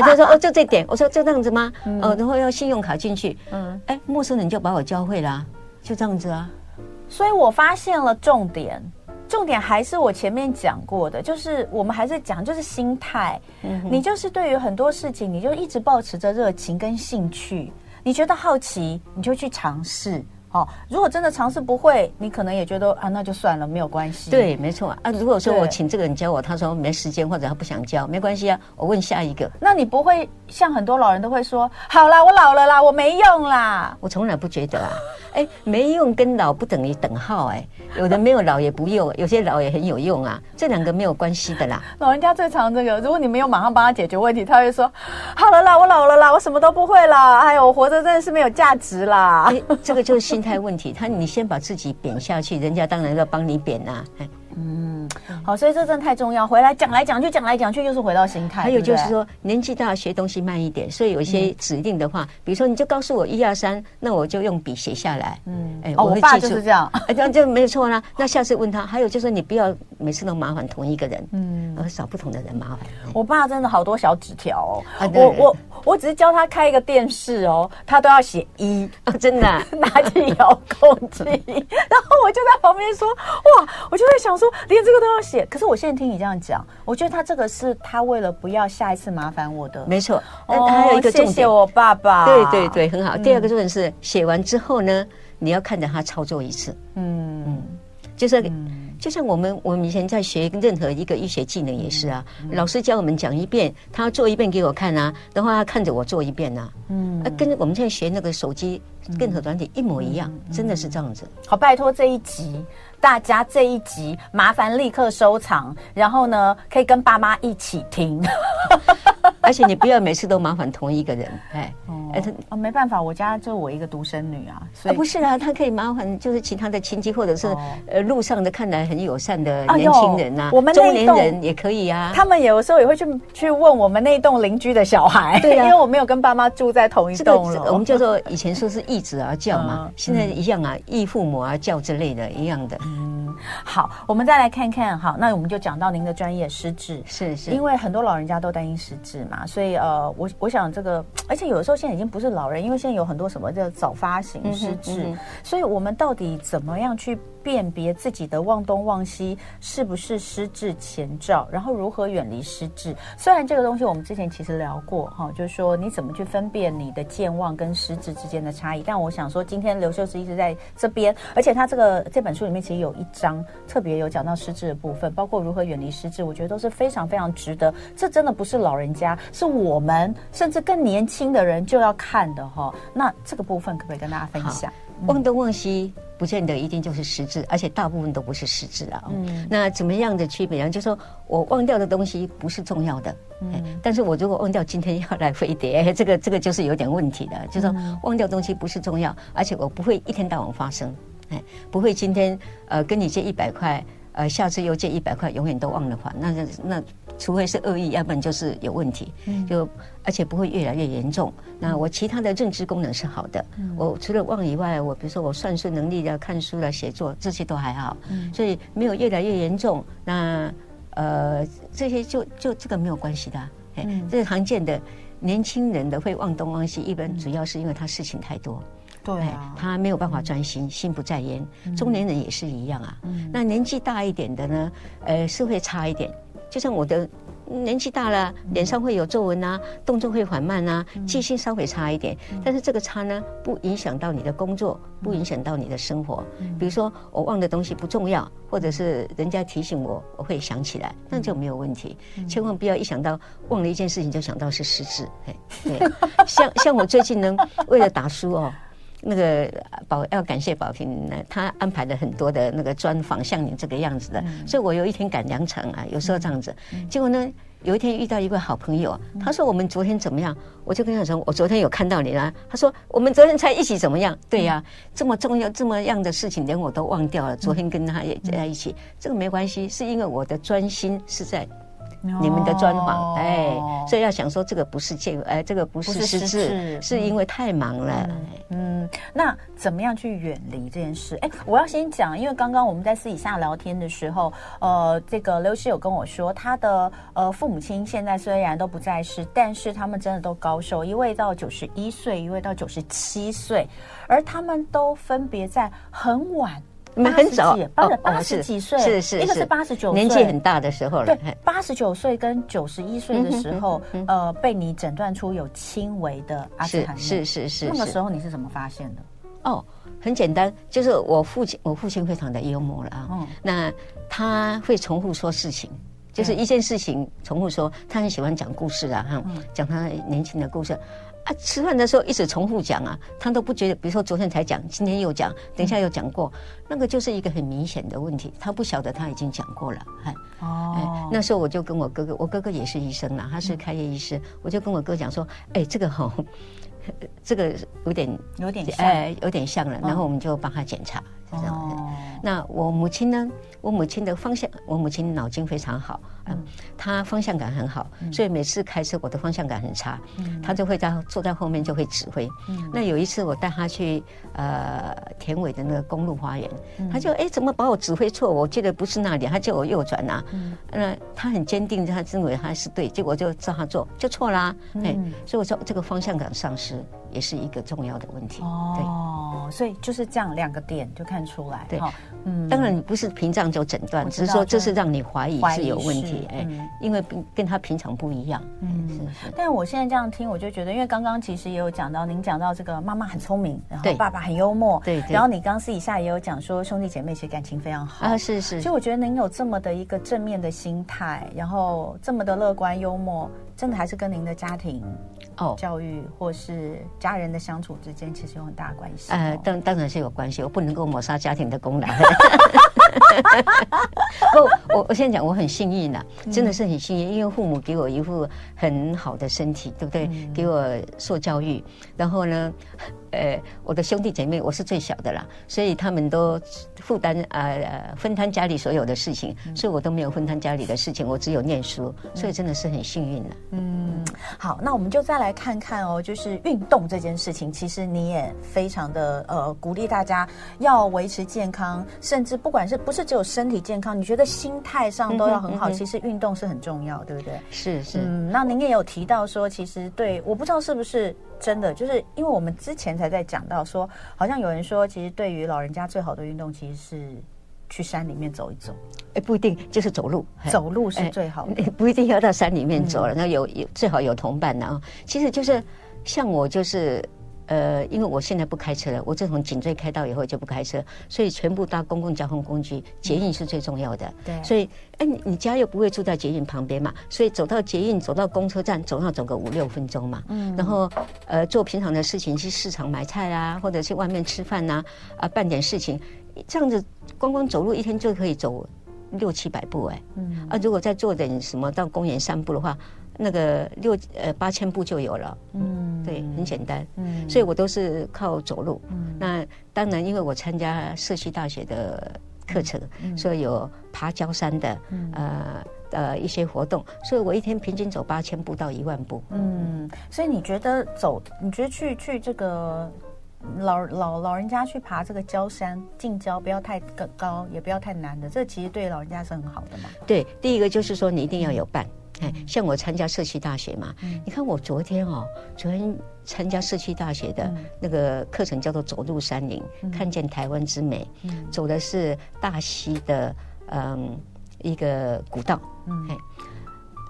他说哦就这点，我说就这样子吗？哦，然后要信用卡进去，嗯，哎，陌生人就把我教会了，就这样子啊。所以我发现了重点。重点还是我前面讲过的，就是我们还是讲，就是心态。嗯，你就是对于很多事情，你就一直保持着热情跟兴趣，你觉得好奇，你就去尝试。哦，如果真的尝试不会，你可能也觉得啊，那就算了，没有关系。对，没错啊。如果说我请这个人教我，他说没时间或者他不想教，没关系啊，我问下一个。那你不会像很多老人都会说，好啦，我老了啦，我没用啦。我从来不觉得啊，[laughs] 哎，没用跟老不等于等号哎，有的没有老也不用，[laughs] 有些老也很有用啊，这两个没有关系的啦。老人家最常这个，如果你没有马上帮他解决问题，他会说，好了啦，我老了啦，我什么都不会啦，哎呦，我活着真的是没有价值啦。哎，这个就是心态问题，他你先把自己贬下去，人家当然要帮你贬呐。嗯，好，所以这真的太重要。回来讲来讲去，讲来讲去，又是回到心态。还有就是说，年纪大学东西慢一点，所以有一些指令的话，比如说你就告诉我一二三，那我就用笔写下来。嗯，哎，我爸就是这样，这样就没有错啦。那下次问他，还有就是你不要每次都麻烦同一个人，嗯，而找不同的人麻烦。我爸真的好多小纸条哦，我我我只是教他开一个电视哦，他都要写一，真的 [laughs] 拿起遥控器，[laughs] 然后我就在旁边说哇，我就在想说。连这个都要写，可是我现在听你这样讲，我觉得他这个是他为了不要下一次麻烦我的，没错。哦，还有一个重点，谢谢我爸爸。对对对，很好。第二个重点是写完之后呢，你要看着他操作一次。嗯嗯，就是就像我们我们以前在学任何一个医学技能也是啊，老师教我们讲一遍，他要做一遍给我看啊，然后他看着我做一遍啊。嗯，跟我们现在学那个手机任何软体一模一样，真的是这样子。好，拜托这一集。大家这一集麻烦立刻收藏，然后呢，可以跟爸妈一起听。[laughs] 而且你不要每次都麻烦同一个人，哎，哎，他没办法，我家就我一个独生女啊，所以不是啊，他可以麻烦就是其他的亲戚，或者是呃路上的看来很友善的年轻人啊，我们中年人也可以啊。他们有时候也会去去问我们那栋邻居的小孩，[laughs] 对啊，因为我没有跟爸妈住在同一栋了。我们叫做 [laughs] 以前说是易子而教嘛，现在一样啊，易父母而教之类的一样的。嗯，好，我们再来看看，好，那我们就讲到您的专业失智，是是，因为很多老人家都担心失智嘛。所以呃，我我想这个，而且有的时候现在已经不是老人，因为现在有很多什么叫早发型失智，嗯嗯、所以我们到底怎么样去辨别自己的忘东忘西是不是失智前兆，然后如何远离失智。虽然这个东西我们之前其实聊过哈，就是说你怎么去分辨你的健忘跟失智之间的差异。但我想说，今天刘秀枝一直在这边，而且他这个这本书里面其实有一章特别有讲到失智的部分，包括如何远离失智，我觉得都是非常非常值得。这真的不是老人家，是我们甚至更年轻的人就要看的哈。那这个部分可不可以跟大家分享？忘东忘西不见得一定就是失智，而且大部分都不是失智啊。嗯，那怎么样的区别呢？就是说我忘掉的东西不是重要的，嗯，但是我如果忘掉今天要来飞碟，这个这个就是有点问题的。就是说忘掉东西不是重要，而且我不会一天到晚发生，哎，不会今天呃跟你借一百块。呃，下次又借一百块，永远都忘了还，那那那，除非是恶意，要不然就是有问题。嗯，就而且不会越来越严重。那我其他的认知功能是好的，嗯，我除了忘以外，我比如说我算术能力的、看书的、写作这些都还好。嗯，所以没有越来越严重。那呃，这些就就这个没有关系的。嗯，这是常见的年轻人的会忘东忘西，一般主要是因为他事情太多。对、啊，他没有办法专心，心不在焉。中年人也是一样啊。嗯、那年纪大一点的呢？呃，是会差一点。就像我的年纪大了，脸上会有皱纹啊，动作会缓慢啊，记性稍微差一点。但是这个差呢，不影响到你的工作，不影响到你的生活。比如说，我忘的东西不重要，或者是人家提醒我，我会想起来，那就没有问题。千万不要一想到忘了一件事情就想到是失智。对，[laughs] 像像我最近呢，为了打书哦。那个宝要感谢宝平呢，他安排了很多的那个专访，像你这个样子的，嗯、所以我有一天赶两场啊，有时候这样子。嗯、结果呢，有一天遇到一个好朋友，他说我们昨天怎么样？我就跟他说，我昨天有看到你了。他说我们昨天才一起怎么样？对呀、啊，这么重要这么样的事情，连我都忘掉了。昨天跟他也在一起，嗯、这个没关系，是因为我的专心是在。你们的专访，哎，所以要想说这个不是借，哎，这个不是失智，是因为太忙了。嗯，那怎么样去远离这件事？哎，我要先讲，因为刚刚我们在私底下聊天的时候，呃，这个刘师有跟我说，他的呃父母亲现在虽然都不在世，但是他们真的都高寿，一位到九十一岁，一位到九十七岁，而他们都分别在很晚。没很早，八八十几岁，是是，一个是八十九岁，年纪很大的时候了。对，八十九岁跟九十一岁的时候，呃，被你诊断出有轻微的阿兹海默。是是是。那个时候你是怎么发现的？哦，很简单，就是我父亲，我父亲非常的幽默了啊。嗯。那他会重复说事情，就是一件事情重复说，他很喜欢讲故事啊，哈，讲他年轻的故事。啊，吃饭的时候一直重复讲啊，他都不觉得。比如说昨天才讲，今天又讲，等一下又讲过，那个就是一个很明显的问题。他不晓得他已经讲过了，哎，哦，哎，那时候我就跟我哥哥，我哥哥也是医生啦，他是开业医师，我就跟我哥讲说，哎，这个哈，[laughs] 这个有点有点像，哎，有点像了，然后我们就帮他检查，是这样子。那我母亲呢？我母亲的方向，我母亲脑筋非常好。嗯，她方向感很好，所以每次开车我的方向感很差，她就会在坐在后面就会指挥。那有一次我带她去呃田尾的那个公路花园，她就哎怎么把我指挥错？我记得不是那里，她叫我右转呐。那她很坚定，她认为她是对，结果就照她做就错啦。哎，所以我说这个方向感丧失也是一个重要的问题。哦，所以就是这样两个点就看出来。对，嗯，当然不是屏障就诊断，只是说这是让你怀疑是有问题。哎，因为跟他平常不一样。嗯，是是。但是我现在这样听，我就觉得，因为刚刚其实也有讲到，您讲到这个妈妈很聪明，然后爸爸很幽默，对。然后你刚私底下也有讲说，兄弟姐妹其实感情非常好啊，是是。所以我觉得您有这么的一个正面的心态，然后这么的乐观幽默，真的还是跟您的家庭哦教育或是家人的相处之间，其实有很大的关系。呃，当当然是有关系，我不能够抹杀家庭的功劳。[laughs] [laughs] 不，我我现在讲，我很幸运呐，真的是很幸运，因为父母给我一副很好的身体，对不对？给我受教育，然后呢，呃，我的兄弟姐妹，我是最小的啦，所以他们都负担呃分摊家里所有的事情，所以我都没有分摊家里的事情，我只有念书，所以真的是很幸运的。嗯，好，那我们就再来看看哦，就是运动这件事情，其实你也非常的呃鼓励大家要维持健康，甚至不管是不是只有身体健康，你觉得心态上都要很好。其实运动是很重要，对不对？是是。嗯，那您也有提到说，其实对，我不知道是不是真的，就是因为我们之前才在讲到说，好像有人说，其实对于老人家最好的运动其实是去山里面走一走？哎，不一定，就是走路，走路是最好的，不一定要到山里面走了。那有有最好有同伴呢。其实就是像我就是。呃，因为我现在不开车了，我自从颈椎开刀以后就不开车，所以全部搭公共交通工具，捷运是最重要的。对，所以哎，你你家又不会住在捷运旁边嘛，所以走到捷运，走到公车站，总要走个五六分钟嘛。嗯。然后呃，做平常的事情，去市场买菜啊，或者去外面吃饭呐，啊，办点事情，这样子光光走路一天就可以走六七百步哎。嗯。啊，如果再做点什么到公园散步的话。那个六呃八千步就有了，嗯，对，很简单，嗯，所以我都是靠走路。嗯，那当然，因为我参加社区大学的课程，嗯，所以有爬焦山的，嗯，呃呃一些活动，所以我一天平均走八千步到一万步。嗯，所以你觉得走，你觉得去去这个老老老人家去爬这个焦山，近郊不要太高，也不要太难的，这其实对老人家是很好的嘛。对，第一个就是说你一定要有伴。哎，像我参加社区大学嘛，嗯、你看我昨天哦，昨天参加社区大学的那个课程叫做“走入山林，嗯、看见台湾之美”，嗯、走的是大溪的嗯一个古道，嗯，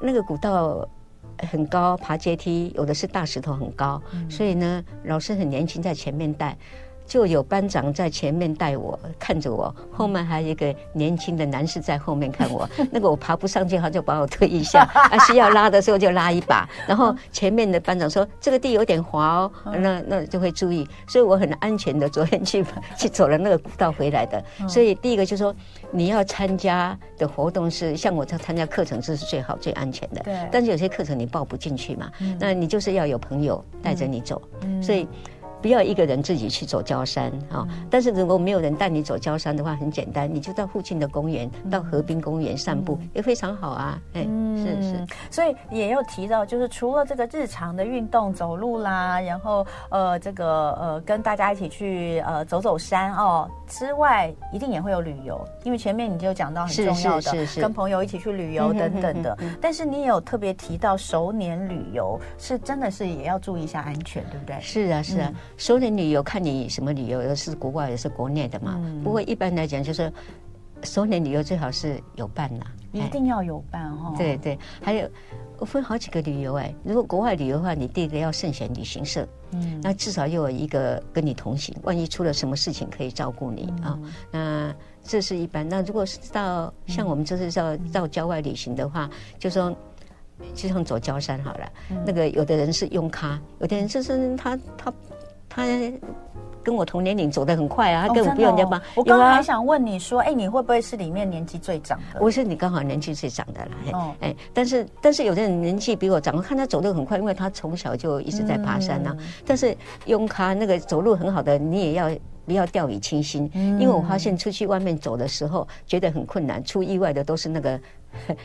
那个古道很高，爬阶梯，有的是大石头很高，嗯、所以呢，老师很年轻，在前面带。就有班长在前面带我，看着我，后面还有一个年轻的男士在后面看我。[laughs] 那个我爬不上去，他就把我推一下，[laughs] 啊，需要拉的时候就拉一把。然后前面的班长说：“这个地有点滑哦。”那那就会注意。所以我很安全的昨天去 [laughs] 去走了那个古道回来的。所以第一个就是说，你要参加的活动是像我在参加课程，这是最好最安全的。对。但是有些课程你报不进去嘛，那你就是要有朋友带着你走。所以。不要一个人自己去走郊山啊！但是如果没有人带你走郊山的话，很简单，你就到附近的公园，到河滨公园散步也非常好啊！哎，是是。所以也有提到，就是除了这个日常的运动，走路啦，然后呃，这个呃，跟大家一起去呃走走山哦之外，一定也会有旅游，因为前面你就讲到很重要的，是是是，跟朋友一起去旅游等等的。但是你也有特别提到熟年旅游，是真的是也要注意一下安全，对不对？是啊，是啊。熟人旅游看你什么旅游，有是国外，也是国内的嘛。嗯、不过一般来讲，就是熟人旅游最好是有伴呐，一定要有伴哈、哦。对对，还有我分好几个旅游哎。如果国外旅游的话，你第一个要慎选旅行社，嗯，那至少又有一个跟你同行，万一出了什么事情可以照顾你、嗯、啊。那这是一般。那如果是到像我们这是到到郊外旅行的话，就说。就像走焦山好了，嗯、那个有的人是用咖，有的人就是他他他跟我同年龄走得很快啊，他根本不用人家帮。哦哦、我刚刚还想问你说，哎、欸，你会不会是里面年纪最长的？我是你刚好年纪最长的了，哦、哎，但是但是有的人年纪比我长，我看他走得很快，因为他从小就一直在爬山呐、啊。嗯、但是用他那个走路很好的，你也要不要掉以轻心，嗯、因为我发现出去外面走的时候觉得很困难，出意外的都是那个。[laughs]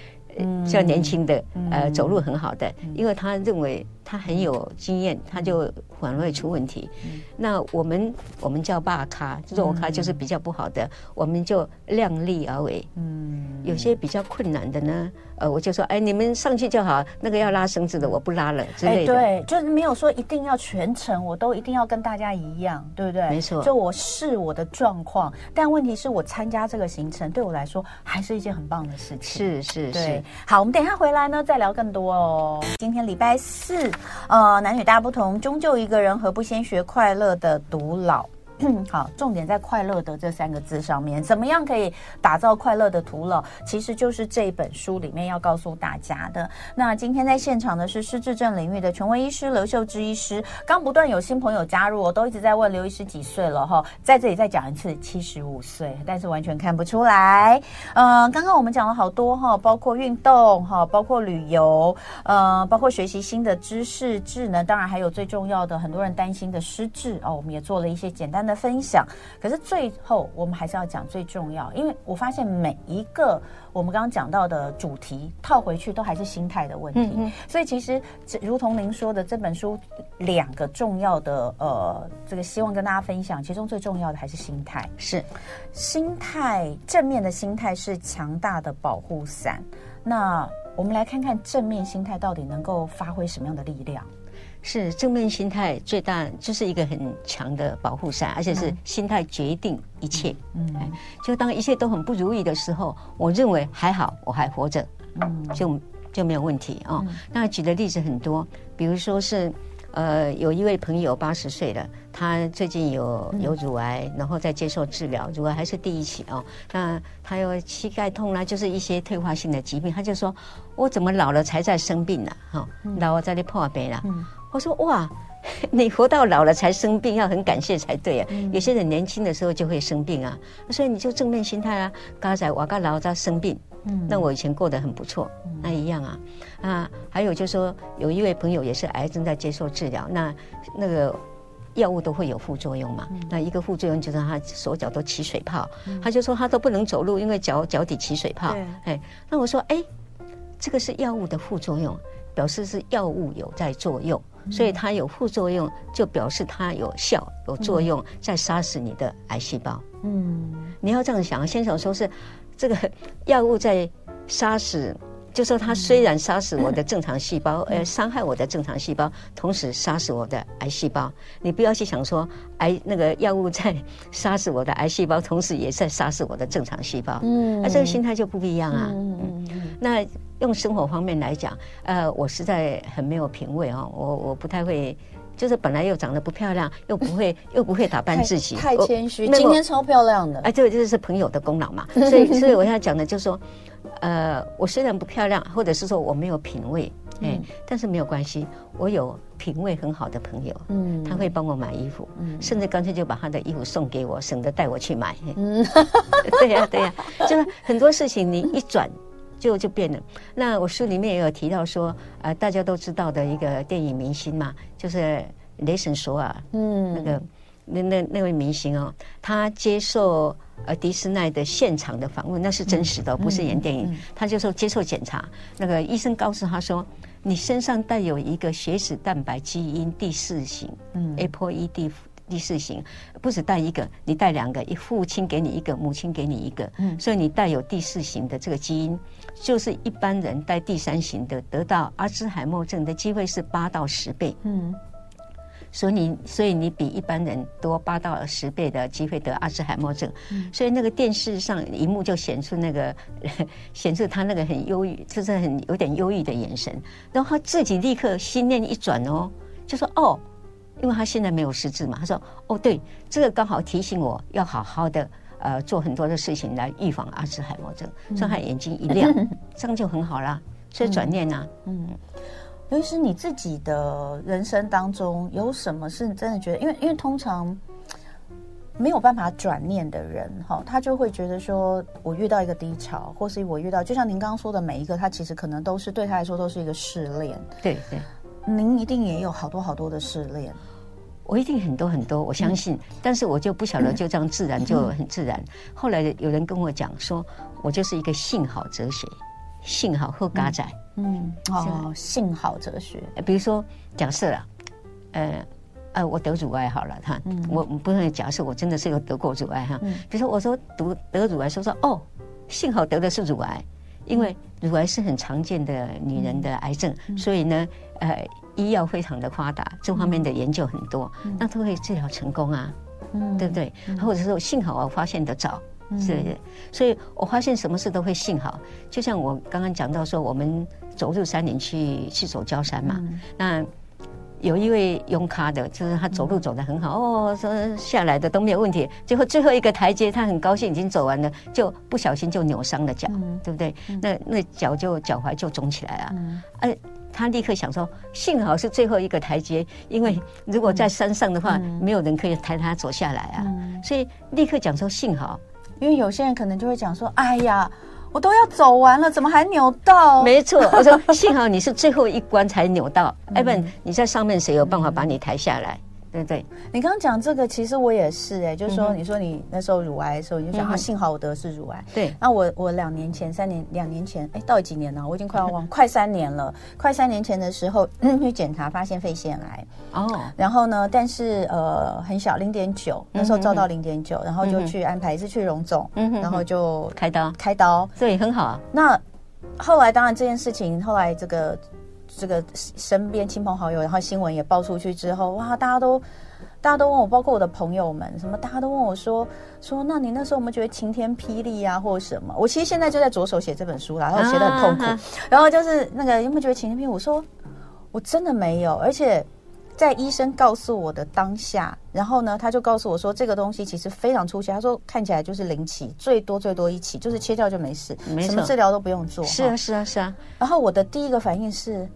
像年轻的，呃，走路很好的，因为他认为他很有经验，他就很容易出问题。那我们我们叫霸咖，弱咖就是比较不好的，我们就量力而为。嗯，有些比较困难的呢。呃，我就说，哎，你们上去就好。那个要拉绳子的，我不拉了之类的。对，就是没有说一定要全程，我都一定要跟大家一样，对不对？没错。就我视我的状况，但问题是我参加这个行程，对我来说还是一件很棒的事情。是是是。好，我们等一下回来呢，再聊更多哦。今天礼拜四，呃，男女大不同，终究一个人，何不先学快乐的独老？[clears throat] 好，重点在“快乐的”这三个字上面。怎么样可以打造快乐的独老？其实就是这本书里面要告诉大家的。那今天在现场的是失智症领域的权威医师刘秀芝医师。刚不断有新朋友加入，我都一直在问刘医师几岁了哈，在这里再讲一次，七十五岁，但是完全看不出来。嗯、呃，刚刚我们讲了好多哈，包括运动哈，包括旅游，呃，包括学习新的知识、智能，当然还有最重要的，很多人担心的失智哦，我们也做了一些简单的。的分享，可是最后我们还是要讲最重要，因为我发现每一个我们刚刚讲到的主题套回去都还是心态的问题，嗯、所以其实如同您说的，这本书两个重要的呃，这个希望跟大家分享，其中最重要的还是心态，是心态，正面的心态是强大的保护伞。那我们来看看正面心态到底能够发挥什么样的力量。是正面心态最大，就是一个很强的保护伞，而且是心态决定一切。嗯，嗯，就当一切都很不如意的时候，我认为还好，我还活着，嗯，就就没有问题啊。哦嗯、那举的例子很多，比如说是。呃，有一位朋友八十岁了，他最近有有乳癌，然后在接受治疗，乳癌还是第一期哦。那他有膝盖痛啦，就是一些退化性的疾病。他就说：“我怎么老了才在生病呢？哈，老了在那破病了。”我说：“哇，[laughs] 你活到老了才生病，要很感谢才对啊。有些人年轻的时候就会生病啊，所以你就正面心态啊，刚才我刚老在生病。”嗯，那我以前过得很不错，那一样啊，啊，还有就是说，有一位朋友也是癌症在接受治疗，那那个药物都会有副作用嘛，那一个副作用就是他手脚都起水泡，他就说他都不能走路，因为脚脚底起水泡。哎，那我说，哎，这个是药物的副作用，表示是药物有在作用，所以它有副作用，就表示它有效有作用，在杀死你的癌细胞。嗯，你要这样想，先生说是。这个药物在杀死，就说它虽然杀死我的正常细胞，呃伤害我的正常细胞，同时杀死我的癌细胞。你不要去想说，癌那个药物在杀死我的癌细胞，同时也在杀死我的正常细胞。嗯，那这个心态就不一样啊。嗯，那用生活方面来讲，呃，我实在很没有品味啊，我我不太会。就是本来又长得不漂亮，又不会又不会打扮自己，太谦虚。今天超漂亮的，哎，这个就是朋友的功劳嘛。所以，[laughs] 所以我要讲的就是说，呃，我虽然不漂亮，或者是说我没有品味，哎，但是没有关系，我有品味很好的朋友，嗯，他会帮我买衣服，嗯，甚至干脆就把他的衣服送给我，省得带我去买。嗯，[laughs] 对呀，对呀，就是很多事情你一转就就变了。那我书里面也有提到说，呃，大家都知道的一个电影明星嘛，就是。雷神索尔，嗯，那个那那那位明星哦，他接受呃迪士奈的现场的访问，那是真实的，不是演电影。他就说接受检查，那个医生告诉他说，你身上带有一个血脂蛋白基因第四型，嗯，ApoE 第四型，不止带一个，你带两个，一父亲给你一个，母亲给你一个，嗯，所以你带有第四型的这个基因，就是一般人带第三型的得到阿兹海默症的机会是八到十倍，嗯。所以你，所以你比一般人多八到十倍的机会得阿兹海默症。嗯、所以那个电视上荧幕就显出那个，[laughs] 显示他那个很忧郁，就是很有点忧郁的眼神。然后他自己立刻心念一转哦，就说哦，因为他现在没有失智嘛，他说哦，对，这个刚好提醒我要好好的呃做很多的事情来预防阿兹海默症。嗯、所以他眼睛一亮，[laughs] 这样就很好啦。所以转念呐、啊，嗯。嗯尤其是你自己的人生当中有什么是你真的觉得，因为因为通常没有办法转念的人，哈，他就会觉得说，我遇到一个低潮，或是我遇到，就像您刚刚说的每一个，他其实可能都是对他来说都是一个试炼。对对，您一定也有好多好多的试炼，我一定很多很多，我相信，嗯、但是我就不晓得就这样自然就很自然。嗯、后来有人跟我讲说，我就是一个幸好哲学。幸好喝嘎仔，嗯，哦，幸好哲学。比如说，假设了，呃，呃，我得乳癌好了，哈，嗯、我不能假设我真的是有得过乳癌哈。嗯、比如说，我说得得乳癌，说说哦，幸好得的是乳癌，因为乳癌是很常见的女人的癌症，嗯、所以呢，呃，医药非常的发达，这方面的研究很多，嗯、那都可以治疗成功啊，嗯，对不对？嗯、或者说幸好我发现的早。是的，所以我发现什么事都会幸好，就像我刚刚讲到说，我们走入山林去去走焦山嘛，嗯、那有一位用卡的，就是他走路走得很好，嗯、哦，说下来的都没有问题，最后最后一个台阶，他很高兴已经走完了，就不小心就扭伤了脚，嗯、对不对？嗯、那那脚就脚踝就肿起来了，嗯、啊，他立刻想说，幸好是最后一个台阶，因为如果在山上的话，嗯、没有人可以抬他走下来啊，嗯、所以立刻讲说幸好。因为有些人可能就会讲说：“哎呀，我都要走完了，怎么还扭到？”没错，我说幸好你是最后一关才扭到，[laughs] 要不然你在上面谁有办法把你抬下来？对对，你刚刚讲这个，其实我也是哎，就是说，你说你那时候乳癌的时候，你就想啊，幸好我得的是乳癌。对，那我我两年前、三年、两年前，哎，到底几年了？我已经快要忘，[laughs] 快三年了。快三年前的时候去检查，发现肺腺癌。哦。然后呢，但是呃很小，零点九，那时候照到零点九，然后就去安排一次去荣总，然后就开刀，开刀，所以很好啊。那后来当然这件事情，后来这个。这个身边亲朋好友，然后新闻也爆出去之后，哇，大家都大家都问我，包括我的朋友们，什么大家都问我说说，那你那时候有没有觉得晴天霹雳啊，或者什么？我其实现在就在着手写这本书啦，然后写的很痛苦，啊、然后就是那个有没有觉得晴天霹雳？我说我真的没有，而且。在医生告诉我的当下，然后呢，他就告诉我说，这个东西其实非常出奇。他说看起来就是零起，最多最多一起，就是切掉就没事，没，什么治疗都不用做。是啊，是啊，是啊。然后我的第一个反应是。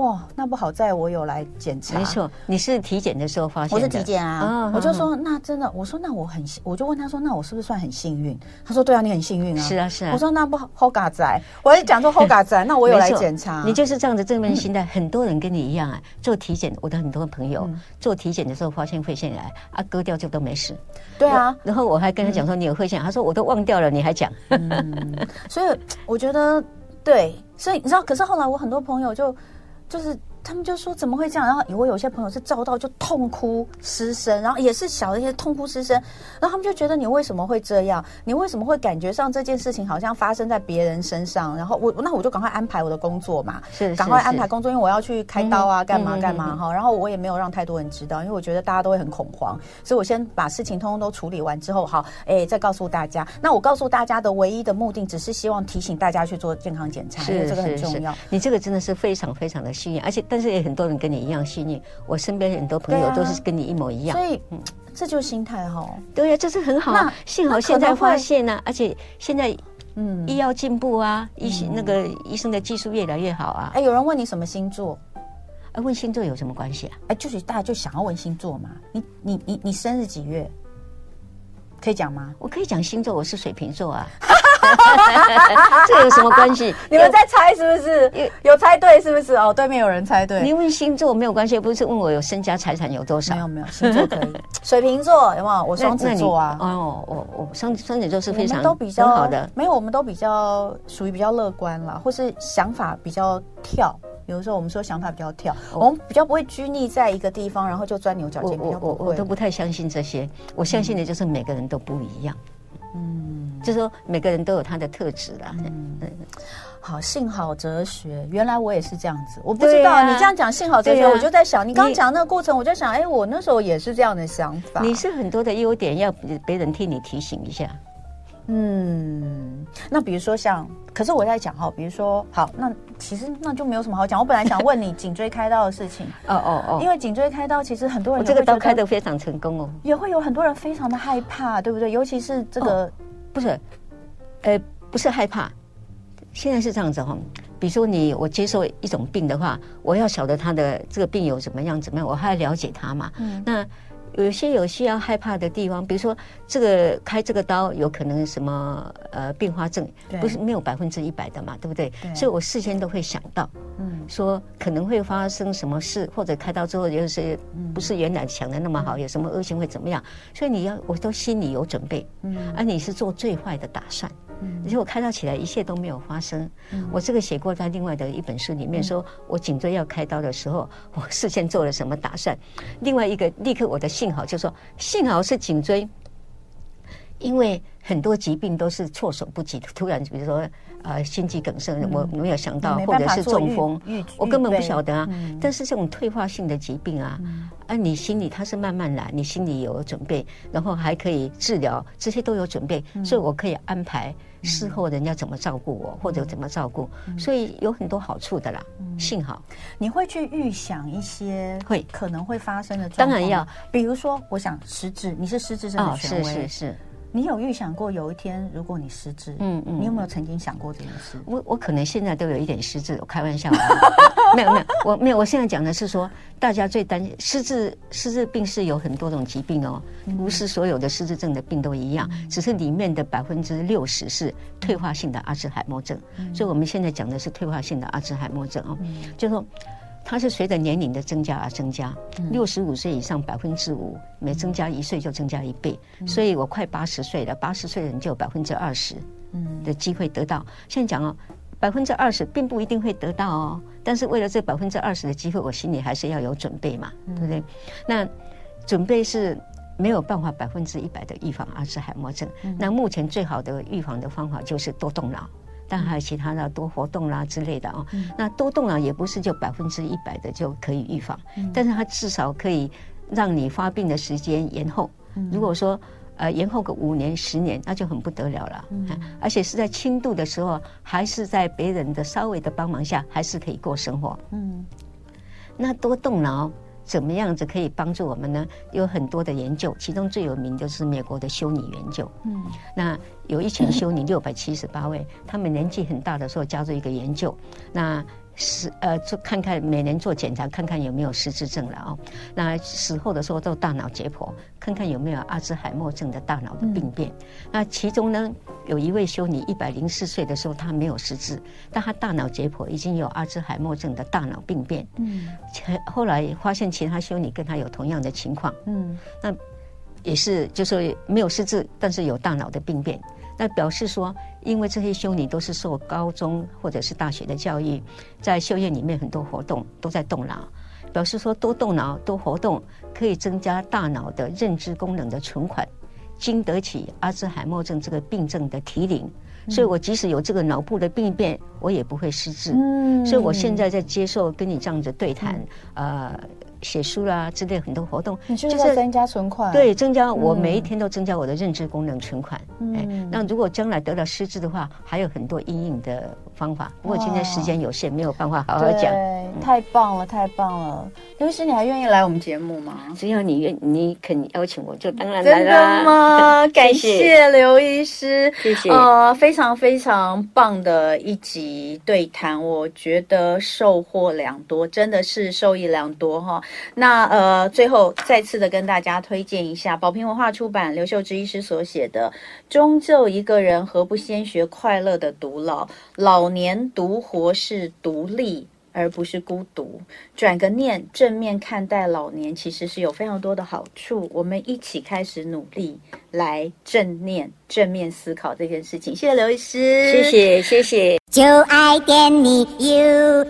哇，那不好在我有来检查。没错，你是体检的时候发现的。我是体检啊，我就说那真的，我说那我很，我就问他说，那我是不是算很幸运？他说对啊，你很幸运啊。是啊是啊。我说那不好嘎仔，我还讲说好嘎仔，那我有来检查。你就是这样子正面心态，很多人跟你一样啊。做体检，我的很多朋友做体检的时候发现肺腺癌啊，割掉就都没事。对啊。然后我还跟他讲说你有肺腺癌，他说我都忘掉了，你还讲。嗯。所以我觉得对，所以你知道，可是后来我很多朋友就就是。他们就说怎么会这样？然后我有些朋友是照到就痛哭失声，然后也是小的一些痛哭失声，然后他们就觉得你为什么会这样？你为什么会感觉上这件事情好像发生在别人身上？然后我那我就赶快安排我的工作嘛，是赶快安排工作，因为我要去开刀啊，干嘛干嘛哈。然后我也没有让太多人知道，因为我觉得大家都会很恐慌，所以我先把事情通通都处理完之后，好，哎，再告诉大家。那我告诉大家的唯一的目的，只是希望提醒大家去做健康检查，因为这个很重要。你这个真的是非常非常的幸运，而且但是也很多人跟你一样幸运，我身边很多朋友都是跟你一模一样，所以这就是心态哈。对呀，这是很好。那幸好现在发现呢，而且现在嗯，医药进步啊，医那个医生的技术越来越好啊。哎，有人问你什么星座？哎，问星座有什么关系啊？哎，就是大家就想要问星座嘛。你你你你生日几月？可以讲吗？我可以讲星座，我是水瓶座啊。[laughs] [laughs] 这有什么关系？[laughs] 你们在猜是不是？有有猜对是不是？哦，对面有人猜对。你问星座没有关系，不是问我有身家财产有多少？没有没有，星座可以。[laughs] 水瓶座有没有？我双子座啊。哦，我我双双子座是非常都比较好的。没有，我们都比较属于比较乐观啦，或是想法比较跳。有的时候我们说想法比较跳，我们比较不会拘泥在一个地方，然后就钻牛角尖。我我我都不太相信这些，我相信的就是每个人都不一样。嗯，就是说每个人都有他的特质啦。嗯，好，幸好哲学，原来我也是这样子，我不知道你这样讲幸好哲学，我就在想，你刚刚讲那个过程，我就想，哎，我那时候也是这样的想法。你是很多的优点，要别人替你提醒一下。嗯，那比如说像，可是我在讲哈，比如说好，那其实那就没有什么好讲。我本来想问你颈椎开刀的事情，哦哦哦，因为颈椎开刀其实很多人这个刀开的非常成功哦，也会有很多人非常的害怕，对不对？尤其是这个、哦、不是，呃，不是害怕，现在是这样子哈。比如说你我接受一种病的话，我要晓得他的这个病有怎么样怎么样，我还要了解他嘛。嗯，那。有些有需要害怕的地方，比如说这个开这个刀有可能什么呃并发症，不是没有百分之一百的嘛，对不对？所以我事先都会想到，嗯，说可能会发生什么事，或者开刀之后就是不是原来想的那么好，有什么恶性会怎么样？所以你要我都心里有准备，嗯，而你是做最坏的打算。而且我开刀起来一切都没有发生。我这个写过在另外的一本书里面，说我颈椎要开刀的时候，我事先做了什么打算。另外一个立刻我的幸好就说，幸好是颈椎，因为很多疾病都是措手不及的，突然比如说呃心肌梗塞，我没有想到，或者是中风，我根本不晓得啊。但是这种退化性的疾病啊，啊你心里它是慢慢来，你心里有准备，然后还可以治疗，这些都有准备，所以我可以安排。事后人家怎么照顾我，或者怎么照顾，所以有很多好处的啦。幸好。你会去预想一些会。可能会发生的当然要。比如说，我想失智，你是失智症的权威，是是是。你有预想过有一天如果你失智，嗯嗯，你有没有曾经想过这件事？我我可能现在都有一点失智，我开玩笑。[laughs] 没有没有，我没有。我现在讲的是说，大家最担心失智，失智病是有很多种疾病哦，不是所有的失智症的病都一样，只是里面的百分之六十是退化性的阿兹海默症。所以我们现在讲的是退化性的阿兹海默症哦，就是说。它是随着年龄的增加而增加，六十五岁以上百分之五，每增加一岁就增加一倍，所以我快八十岁了，八十岁的人就有百分之二十的机会得到。现在讲哦，百分之二十并不一定会得到哦，但是为了这百分之二十的机会，我心里还是要有准备嘛，对不对？那准备是没有办法百分之一百的预防阿兹海默症。那目前最好的预防的方法就是多动脑。但还有其他的多活动啦之类的啊。嗯、那多动脑也不是就百分之一百的就可以预防，嗯、但是它至少可以让你发病的时间延后。嗯、如果说呃延后个五年十年，那就很不得了了。嗯，而且是在轻度的时候，还是在别人的稍微的帮忙下，还是可以过生活。嗯，那多动脑。怎么样子可以帮助我们呢？有很多的研究，其中最有名就是美国的修女研究。嗯，那有一群修女六百七十八位，他们年纪很大的时候加入一个研究。那是呃，做看看每年做检查，看看有没有失智症了哦。那死后的时候做大脑解剖，看看有没有阿兹海默症的大脑的病变。嗯、那其中呢，有一位修女一百零四岁的时候，她没有失智，但她大脑解剖已经有阿兹海默症的大脑病变。嗯，后来发现其他修女跟她有同样的情况。嗯，那也是就是没有失智，但是有大脑的病变。那表示说，因为这些修女都是受高中或者是大学的教育，在修院里面很多活动都在动脑，表示说多动脑多活动可以增加大脑的认知功能的存款，经得起阿兹海默症这个病症的提领。所以我即使有这个脑部的病变，我也不会失智。嗯，所以我现在在接受跟你这样子对谈，呃。写书啦之类很多活动，你就是在增加存款，对，增加我每一天都增加我的认知功能存款。嗯，哎，那如果将来得了失智的话，还有很多阴影的方法。不过今天时间有限，没有办法好好讲。对，太棒了，太棒了！刘医师，你还愿意来我们节目吗？只要你愿，你肯邀请我，就当然来了。真的吗？[laughs] 感谢刘医师，谢谢。呃，非常非常棒的一集对谈，我觉得收获良多，真的是受益良多哈。那呃，最后再次的跟大家推荐一下宝瓶文化出版刘秀芝医师所写的《终究一个人，何不先学快乐的独老？老年独活是独立，而不是孤独。转个念，正面看待老年，其实是有非常多的好处。我们一起开始努力，来正念、正面思考这件事情。谢谢刘医师，谢谢谢谢，就爱点你 U。